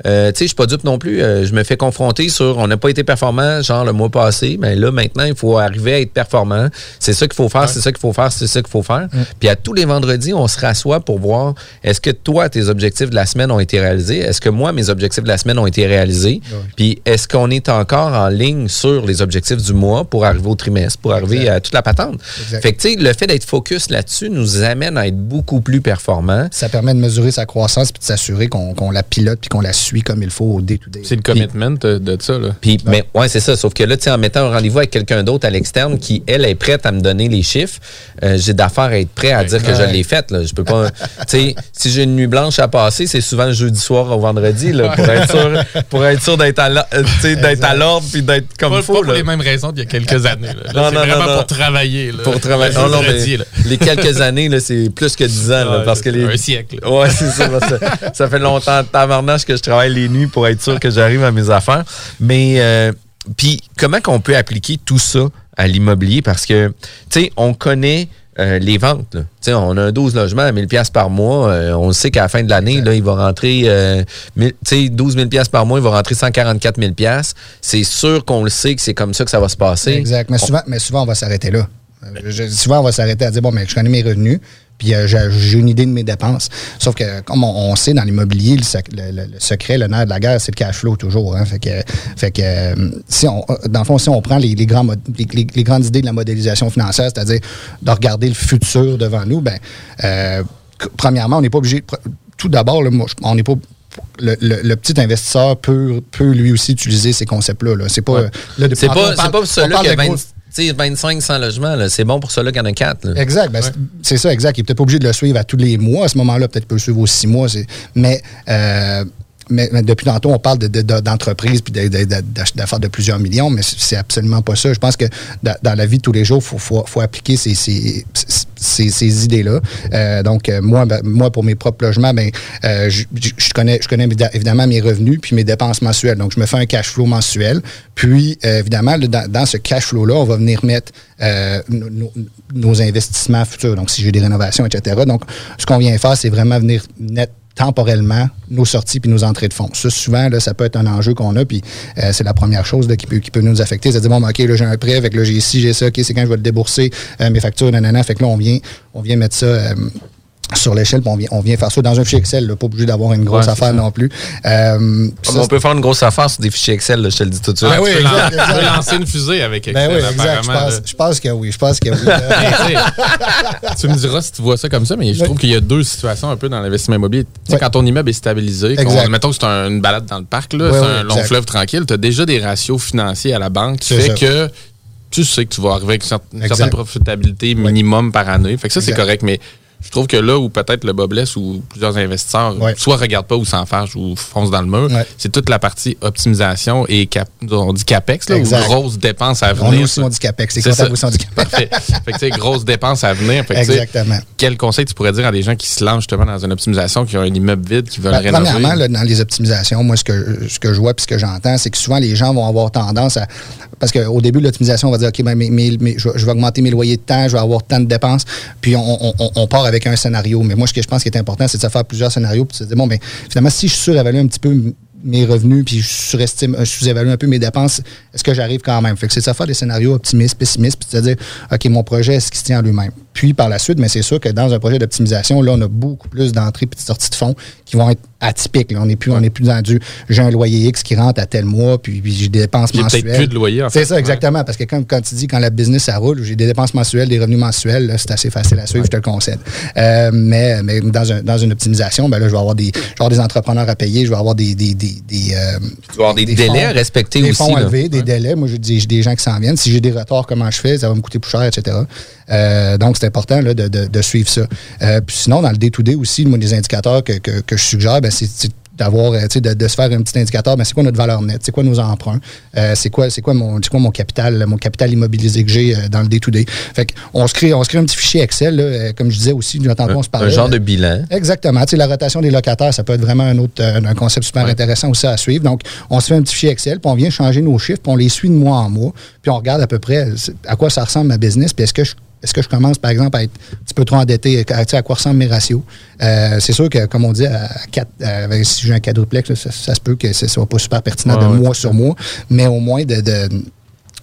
euh, tu sais, je suis pas dupe non plus. euh, je me fais confronter sur on n'a pas été performant, genre le mois passé. Mais là, maintenant, il faut arriver à être performant. C'est ça qu'il faut faire, c'est ça qu'il faut faire, c'est ça qu'il faut faire. Puis, à tous les vendredis, on se rassoit pour voir est-ce que toi, tes objectifs de la semaine ont été réalisés? Est-ce que moi, mes objectifs de la semaine ont été réalisés? Puis, est-ce qu'on est encore en ligne sur les objectifs du mois pour arriver au trimestre, pour arriver Exact. à toute la patente? Exact. Fait que, tu sais, le fait d'être focus là-dessus nous amène à être beaucoup plus performant. Ça permet de mesurer sa croissance puis de s'assurer qu'on qu'on la pilote puis qu'on la suit comme il faut au day-to-day. C'est le commitment de, de ça, là. Puis, mais ouais, c'est ça. Sauf que là, tu sais, en mettant un rendez-vous avec quelqu'un d'autre à l'externe qui, elle, est prête à me donner les chiffres, euh, j'ai d'affaire à être prêt à dire que je l'ai faite. Là. Je peux pas. tu sais, si j'ai une nuit blanche à passer, c'est souvent le jeudi soir au vendredi, là, pour être sûr, pour être sûr d'être à euh, l'ordre puis d'être comme Pas, faut. pas pour là. les mêmes raisons qu'il y a quelques années. Là. C'est non, vraiment non, pour travailler. Là. Pour travailler. Non, non, mais les quelques années, c'est plus que 10 ans. parce que c'est les... un siècle. Ouais, c'est ça, ça fait longtemps de tabarnage que je travaille les nuits pour être sûr que j'arrive à mes affaires. Mais, euh, puis, comment qu'on peut appliquer tout ça à l'immobilier? Parce que, tu sais, on connaît euh, les ventes. là. Tu sais, on a un 12 logements à 1000 pièces par mois. Euh, on sait qu'à la fin de l'année, là, il va rentrer, euh, mille- tu sais, 12 000 pièces par mois, il va rentrer 144 000 pièces. C'est sûr qu'on le sait que c'est comme ça que ça va se passer. Exact. Mais souvent, mais souvent, on va s'arrêter là. Euh, je- souvent, on va s'arrêter à dire bon, mais je connais mes revenus, puis euh, j'ai une idée de mes dépenses. Sauf que, comme on, on sait, dans l'immobilier, le, sec- le- le- le secret, le nerf de la guerre, c'est le cash flow toujours. hein. Fait que, fait que euh, si on, euh, dans le fond, si on prend les, les grands les, les- grandes idées de la modélisation financière, c'est-à-dire de regarder le futur devant nous, ben, euh, premièrement, on n'est pas obligé. Tout d'abord, on n'est pas. Le, le- le petit investisseur peut, peut lui aussi utiliser ces concepts-là. Là. C'est pas. là, C'est pas, on c'est pas qui a de 20 gros- tu sais, 25 sans logement. C'est bon pour ceux-là qui en a 4. là. Exact. Ben, c'est- C'est ça, exact. Il n'est peut-être pas obligé de le suivre à tous les mois. À ce moment-là, peut-être qu'il peut le suivre aux six mois. c'est- Mais, euh, mais, depuis tantôt, on parle de- de- puis d'affaires de plusieurs millions, mais c'est absolument pas ça. Je pense que dans, la vie de tous les jours, il faut, appliquer ces, idées-là. Euh, donc, euh, moi, ben, moi, pour mes propres logements, ben, euh, je, connais, évidemment- mes revenus puis mes dépenses mensuelles. Donc, je me fais un cash flow mensuel. Puis, évidemment, dans, ce cash flow-là, on va venir mettre nos, nos- nos investissements futurs. Donc, si j'ai des rénovations, etc. Donc, ce qu'on vient faire, c'est vraiment venir net temporellement nos sorties puis nos entrées de fonds. Ça, souvent, ça peut être un enjeu qu'on a, puis euh, c'est la première chose qui, peut, nous affecter. C'est-à-dire, bon, ben, OK, là, j'ai un prêt, que là, j'ai ci, j'ai ça, OK, c'est quand je vais le débourser, euh, mes factures, nanana. Fait que là, on vient, on vient mettre ça... euh, sur l'échelle, on vient, on vient faire ça dans un fichier Excel, là, pas obligé d'avoir une grosse Ouais, affaire ça. non plus. Euh, ça, on peut faire une grosse affaire sur des fichiers Excel, là, je te le dis tout de suite. Ben oui, tu, peux exact, lan- tu exact. peux lancer une fusée avec Excel, Ben oui, exact. Je pense, là. je pense que oui. Je pense que oui. Mais, tu me diras si tu vois ça comme ça, mais je trouve qu'il y a deux situations un peu dans l'investissement immobilier. Tu sais, Ouais. Quand ton immeuble est stabilisé, Exact. mettons que c'est un- une balade dans le parc, là, Ouais, c'est ouais, un long fleuve tranquille, tu as déjà des ratios financiers à la banque qui fait ça. que tu sais que tu vas arriver avec une cer- une certaine profitabilité minimum par année. Fait que ça, c'est correct, mais je trouve que là où peut-être le bas blesse ou plusieurs investisseurs Ouais. soit regardent pas ou s'en fâchent ou foncent dans le mur, Ouais. c'est toute la partie optimisation et cap- on dit capex, là, ou grosses dépenses à On venir. est aussi on dit CAPEX. C'est ça. aussi on dit CAPEX. Parfait. Fait que, grosses dépenses à venir. Fait que, Exactement. Quel conseil tu pourrais dire à des gens qui se lancent justement dans une optimisation, qui ont un immeuble vide, qui veulent Ben, rénover? premièrement, là, dans les optimisations, moi, ce que, ce que je vois et ce que j'entends, c'est que souvent, les gens vont avoir tendance à. Parce qu'au début de l'optimisation, on va dire, OK, ben, mes- je, vais- augmenter mes loyers de temps, je vais avoir tant de dépenses. Puis, on, on- on- on avec un scénario. Mais moi, ce que je pense qui est important, c'est de se faire plusieurs scénarios. Puis, de se dire, bon, ben, finalement, si je surévalue un petit peu mes revenus, puis je surestime, je sous-évalue un peu mes dépenses, est-ce que j'arrive quand même? Que c'est de se faire des scénarios optimistes, pessimistes, puis de se dire, OK, mon projet, est-ce qu'il se tient en lui-même? Puis, par la suite, mais c'est sûr que dans un projet d'optimisation, là, on a beaucoup plus d'entrées et de sorties de fonds qui vont être atypiques. là. On n'est plus, on plus dans du j'ai un loyer X qui rentre à tel mois, puis, puis j'ai des dépenses J'ai peut-être mensuelles. plus de loyer, en fait. C'est ça, exactement. Parce que quand, quand tu dis quand la business ça roule, j'ai des dépenses mensuelles, des revenus mensuels, là, c'est assez facile à suivre, je te le concède. Euh, mais mais dans, un- dans une optimisation, ben là, je vais avoir des, je vais avoir des entrepreneurs à payer, je vais avoir des. des, des, des, euh, Tu vas avoir des, délais à respecter des aussi. fonds là. élevés, des délais. Moi, j'ai des, j'ai des gens qui s'en viennent. Si j'ai des retards, comment je fais? Ça va me coûter plus cher, etc. Euh, donc, c'est important là, de, de- de suivre ça. Euh, puis sinon, dans le day-to-day aussi, moi, des indicateurs que, que- que je suggère, ben, c'est d'avoir, euh, de, de se faire un petit indicateur, ben, c'est quoi notre valeur nette, c'est quoi nos emprunts, euh, c'est quoi, c'est quoi mon, quoi mon capital, mon capital immobilisé que j'ai dans le day-to-day. Fait qu'on se crée, on se crée un petit fichier Excel, là, comme je disais aussi, tantôt on se parlait. Un genre de bilan. Exactement. La rotation des locataires, ça peut être vraiment un autre un concept super intéressant aussi à suivre. Donc, on se fait un petit fichier Excel, puis on vient changer nos chiffres, puis on les suit de mois en mois, puis on regarde à peu près à quoi ça ressemble ma business, puis est-ce que je est-ce que je commence, par exemple, à être un petit peu trop endetté? À, à quoi ressemblent mes ratios? Euh, c'est sûr que, comme on dit, à quatre, euh, si j'ai un quadruplex, là, ça, ça se peut que ce ne soit pas super pertinent de ouais. mois sur mois, mais au moins de, de-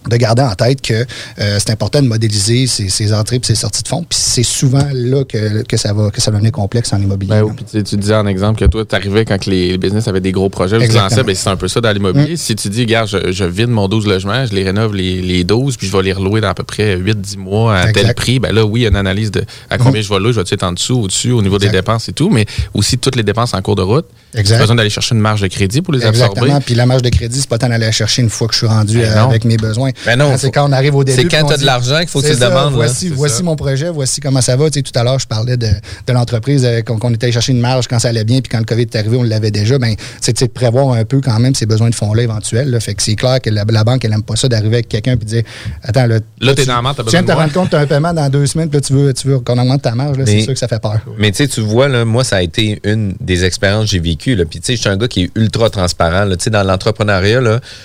de garder en tête que euh, c'est important de modéliser ses, ses entrées et ses sorties de fonds. Puis c'est souvent là que, que ça va que ça va devenir complexe en immobilier. Ben tu, tu disais en exemple que toi, tu arrivais quand les, les business avaient des gros projets, Exactement. lançais, ben, c'est un peu ça dans l'immobilier. Si tu dis, regarde, je, je vide mon 12 logements, je les rénove les, les 12, puis je vais les relouer dans à peu près 8-10 mois à tel prix, ben là, oui, il y a une analyse de à combien je vais louer, je vais être en dessous, au-dessus, au niveau des dépenses et tout, mais aussi toutes les dépenses en cours de route. Exact. Tu besoin d'aller chercher une marge de crédit pour les Exactement. absorber. Puis la marge de crédit, c'est pas tant d'aller la chercher une fois que je suis rendu Ben euh, avec mes besoins. Ben non, Hein, c'est quand on arrive au début. c'est quand on t'as de l'argent qu'il faut que tu le ça, demandes. Voici, voici ça. mon projet, voici comment ça va. Tu sais, tout à l'heure, je parlais de, de l'entreprise euh, qu'on était allé chercher une marge quand ça allait bien, puis quand le COVID est arrivé, on l'avait déjà. Ben, c'est tu de prévoir un peu quand même ses besoins de fonds-là éventuels. là. Fait que c'est clair que la, la banque, elle aime pas ça d'arriver avec quelqu'un et de dire Attends, là, Là, t'es tu- dans la merde, t'as Tu viens de te rendre compte que tu as un paiement dans deux semaines, puis là, tu veux, tu veux qu'on augmente ta marge. C'est sûr que ça fait peur. Mais tu sais, tu vois, là, moi, ça a été une des expériences que j'ai vécues. Puis tu sais, je suis un gars qui est ultra transparent. là. Tu dans l'entrepreneuriat,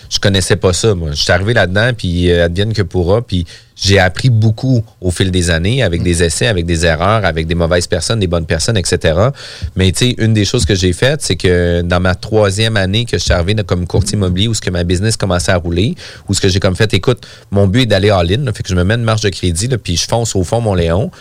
je connaissais pas ça. Moi, je suis arrivé là-dedans, puis euh, advienne que pourra. Puis j'ai appris beaucoup au fil des années, avec des essais, avec des erreurs, avec des mauvaises personnes, des bonnes personnes, etc. Mais tu sais, une des choses que j'ai faites, c'est que dans ma troisième année que je suis arrivé comme courtier immobilier, où ce que ma business commençait à rouler, où ce que j'ai comme fait, écoute, mon but est d'aller all-in, fait que je me mets une marge de crédit, là, puis je fonce au fond mon Léon.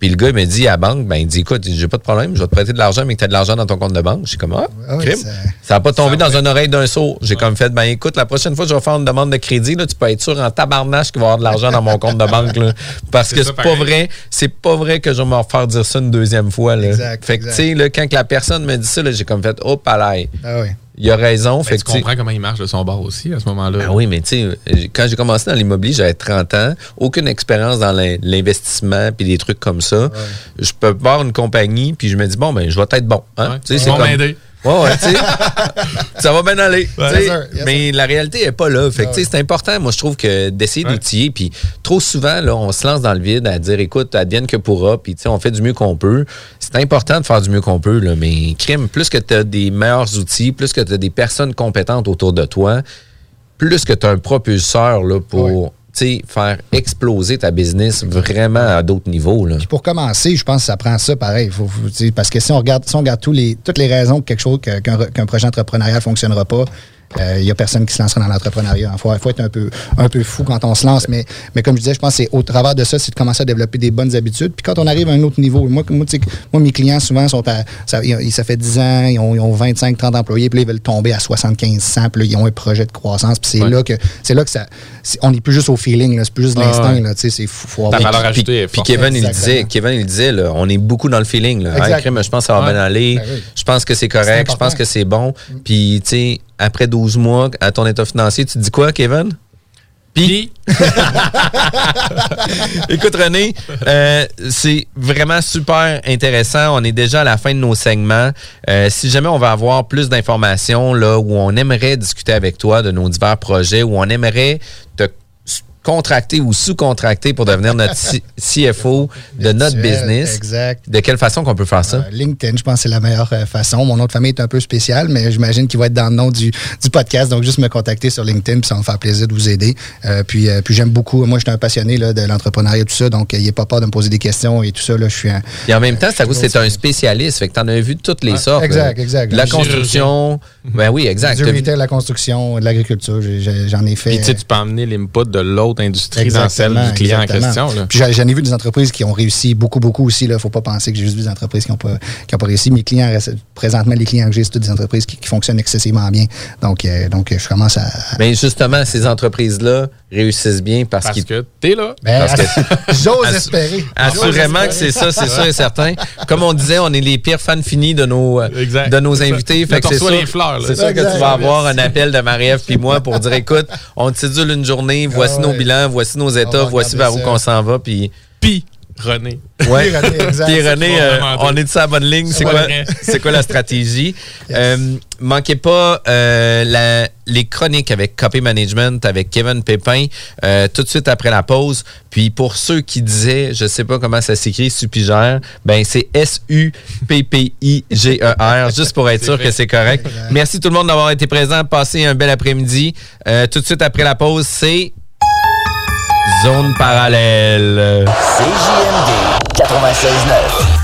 Puis le gars, il me dit à la banque, ben, il dit, écoute, j'ai pas de problème, je vais te prêter de l'argent, mais que tu as de l'argent dans ton compte de banque. J'ai comme, ah, Ah crime. ça- n'a pas tombé dans une oreille d'un sourd. J'ai comme fait, ben écoute, la prochaine fois que je vais faire une demande de crédit, là, tu peux être sûr en tabarnache qu'il va y avoir de l'argent dans mon compte de banque. là. parce que c'est pas vrai. C'est pas vrai que je vais me refaire dire ça une deuxième fois. Là. Exact, fait que, tu sais, quand la personne me dit ça, j'ai comme fait, oh, palais. Ah oui. Il a raison. Ben, fait tu que, comprends comment il marche de son bord aussi à ce moment-là. ben oui, mais tu sais, quand j'ai commencé dans l'immobilier, j'avais 30 ans, aucune expérience dans l'in- l'investissement puis des trucs comme ça. Je peux voir une compagnie puis je me dis bon ben je vais être bon. Hein? Ouais. Tu sais, Ils c'est vont comme- m'aider. Ouais, ouais, tu sais, ça va bien aller. Ouais. mais la réalité est pas là. Fait que, sais, c'est important, moi, je trouve que d'essayer d'outiller. Puis trop souvent, là, on se lance dans le vide à dire, écoute, advienne que pourra. Puis, tu sais, on fait du mieux qu'on peut. C'est important de faire du mieux qu'on peut, là, mais crime, plus que tu as des meilleurs outils, plus que tu as des personnes compétentes autour de toi, plus que tu as un propulseur là, pour faire exploser ta business vraiment à d'autres niveaux. Là. Pour commencer, je pense que ça prend ça pareil. Parce que si on regarde, si on regarde les, toutes les raisons que quelque chose, qu'un projet entrepreneurial ne fonctionnera pas, il n'y a personne qui se lancera dans l'entrepreneuriat. Il faut, faut être un peu, un peu fou quand on se lance. Mais, mais comme je disais, je pense que c'est au travers de ça, c'est de commencer à développer des bonnes habitudes. Puis quand on arrive à un autre niveau, moi, moi, mes clients, souvent, sont à, ça, ils- ça fait 10 ans, ils ont, ils ont 25, 30 employés, puis là, ils veulent tomber à 75, 100, puis là, ils ont un projet de croissance. Puis c'est Ouais. là que c'est là que ça. On n'est plus juste au feeling, c'est plus juste l'instinct. ouais. là, tu sais, c'est fou. faut avoir- valeur Puis, ajoutée puis. Kevin, il disait, Kevin, il disait, là, on est beaucoup dans le feeling. Là. Crime, je pense que ça va Ouais. bien aller. Ben oui. Je pense que c'est correct. Je pense que c'est bon. Puis, tu sais, après 12 mois, à ton état financier, tu te dis quoi, Kevin? Puis, écoute René, euh, c'est vraiment super intéressant. On est déjà à la fin de nos segments. Euh, si jamais on va avoir plus d'informations là où on aimerait discuter avec toi de nos divers projets, où on aimerait te contracter ou sous-contracter pour devenir notre C- CFO de notre business. Exact. De quelle façon qu'on peut faire ça? Euh, LinkedIn, je pense que c'est la meilleure euh, façon. Mon nom de famille est un peu spécial, mais j'imagine qu'il va être dans le nom du, du podcast. Donc, juste me contacter sur LinkedIn, puis ça va me faire plaisir de vous aider. Euh, puis, euh, puis j'aime beaucoup. Moi, je suis un passionné là, de l'entrepreneuriat et tout ça. Donc, il n'y a pas peur de me poser des questions et tout ça. Là, je suis un, Et en même temps, c'est à cause que c'est un spécialiste. Fait que t'en as vu de toutes les sortes. exact, exact. De la construction. Ben oui, exact. du retail, la construction, de l'agriculture. J'en ai fait. Puis tu sais, tu peux emmener l'input de l'autre industrie dans celle Exactement, du client exactement. en question. là. Puis j'en- ai vu des entreprises qui ont réussi beaucoup, beaucoup aussi. Il ne faut pas penser que j'ai juste vu des entreprises qui n'ont pas, qui ont pas réussi. Mes clients, présentement, les clients que j'ai, c'est toutes des entreprises qui, qui fonctionnent excessivement bien. Donc, euh, donc je commence à. Mais justement, ces entreprises-là réussissent bien parce, Parce qu'ils. que t'es là. Ben, Parce que- J'ose espérer. Assurément que c'est ça, c'est sûr et certain. Comme on disait, on est les pires fans finis de nos, euh, Exact. de nos C'est ça. invités. Fait c'est reçois sûr, les fleurs, là. c'est sûr que tu vas avoir un appel de Marie-Ève puis moi pour dire écoute, on te une journée, voici Ah nos voici nos états, voici vers où qu'on s'en va. Puis, Puis, René. ouais. Puis René, exact. Puis C'est René, ça, euh, on est de sa bonne ligne. C'est quoi, c'est quoi la stratégie? Euh, manquez pas euh, la- les chroniques avec Copy Management avec Kevin Pépin euh, tout de suite après la pause. Puis pour ceux qui disaient, je sais pas comment ça s'écrit, Supigère, ben c'est S-U-P-P-I-G-E-R, juste pour être sûr que c'est correct. Merci tout le monde d'avoir été présent. Passez un bel après-midi. Euh, tout de suite après la pause, c'est Zone parallèle. CJMD 96.9.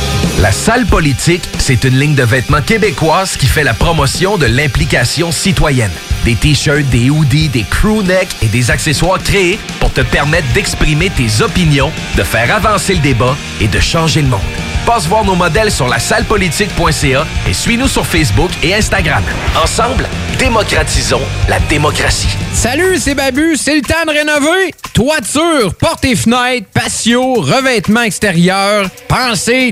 La salle politique, c'est une ligne de vêtements québécoise qui fait la promotion de l'implication citoyenne. Des t-shirts, des hoodies, des crewnecks et des accessoires créés pour te permettre d'exprimer tes opinions, de faire avancer le débat et de changer le monde. Passe voir nos modèles sur la sallepolitique.ca et suis-nous sur Facebook et Instagram. Ensemble, démocratisons la démocratie. Salut, c'est Babu, c'est le temps de rénover. Toiture, portes et fenêtres, patio, revêtement extérieur, pensez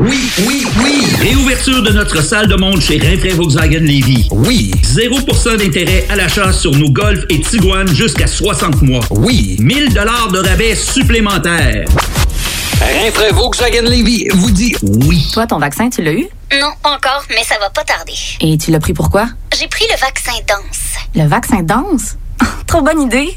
Oui, oui, oui! Réouverture de notre salle de monde chez Rinfraie Volkswagen Levy. Oui! 0% d'intérêt à l'achat sur nos Golf et Tiguan jusqu'à 60 mois. Oui! 1000 dollars de rabais supplémentaires. Rinfraie Volkswagen Levy vous dit oui. Toi, ton vaccin, tu l'as eu? Non, pas encore, mais ça va pas tarder. Et tu l'as pris pourquoi? J'ai pris le vaccin danse. Le vaccin danse? Trop bonne idée!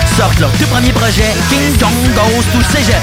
sortent leur tout premier projet, King Kong Goes to Cégep.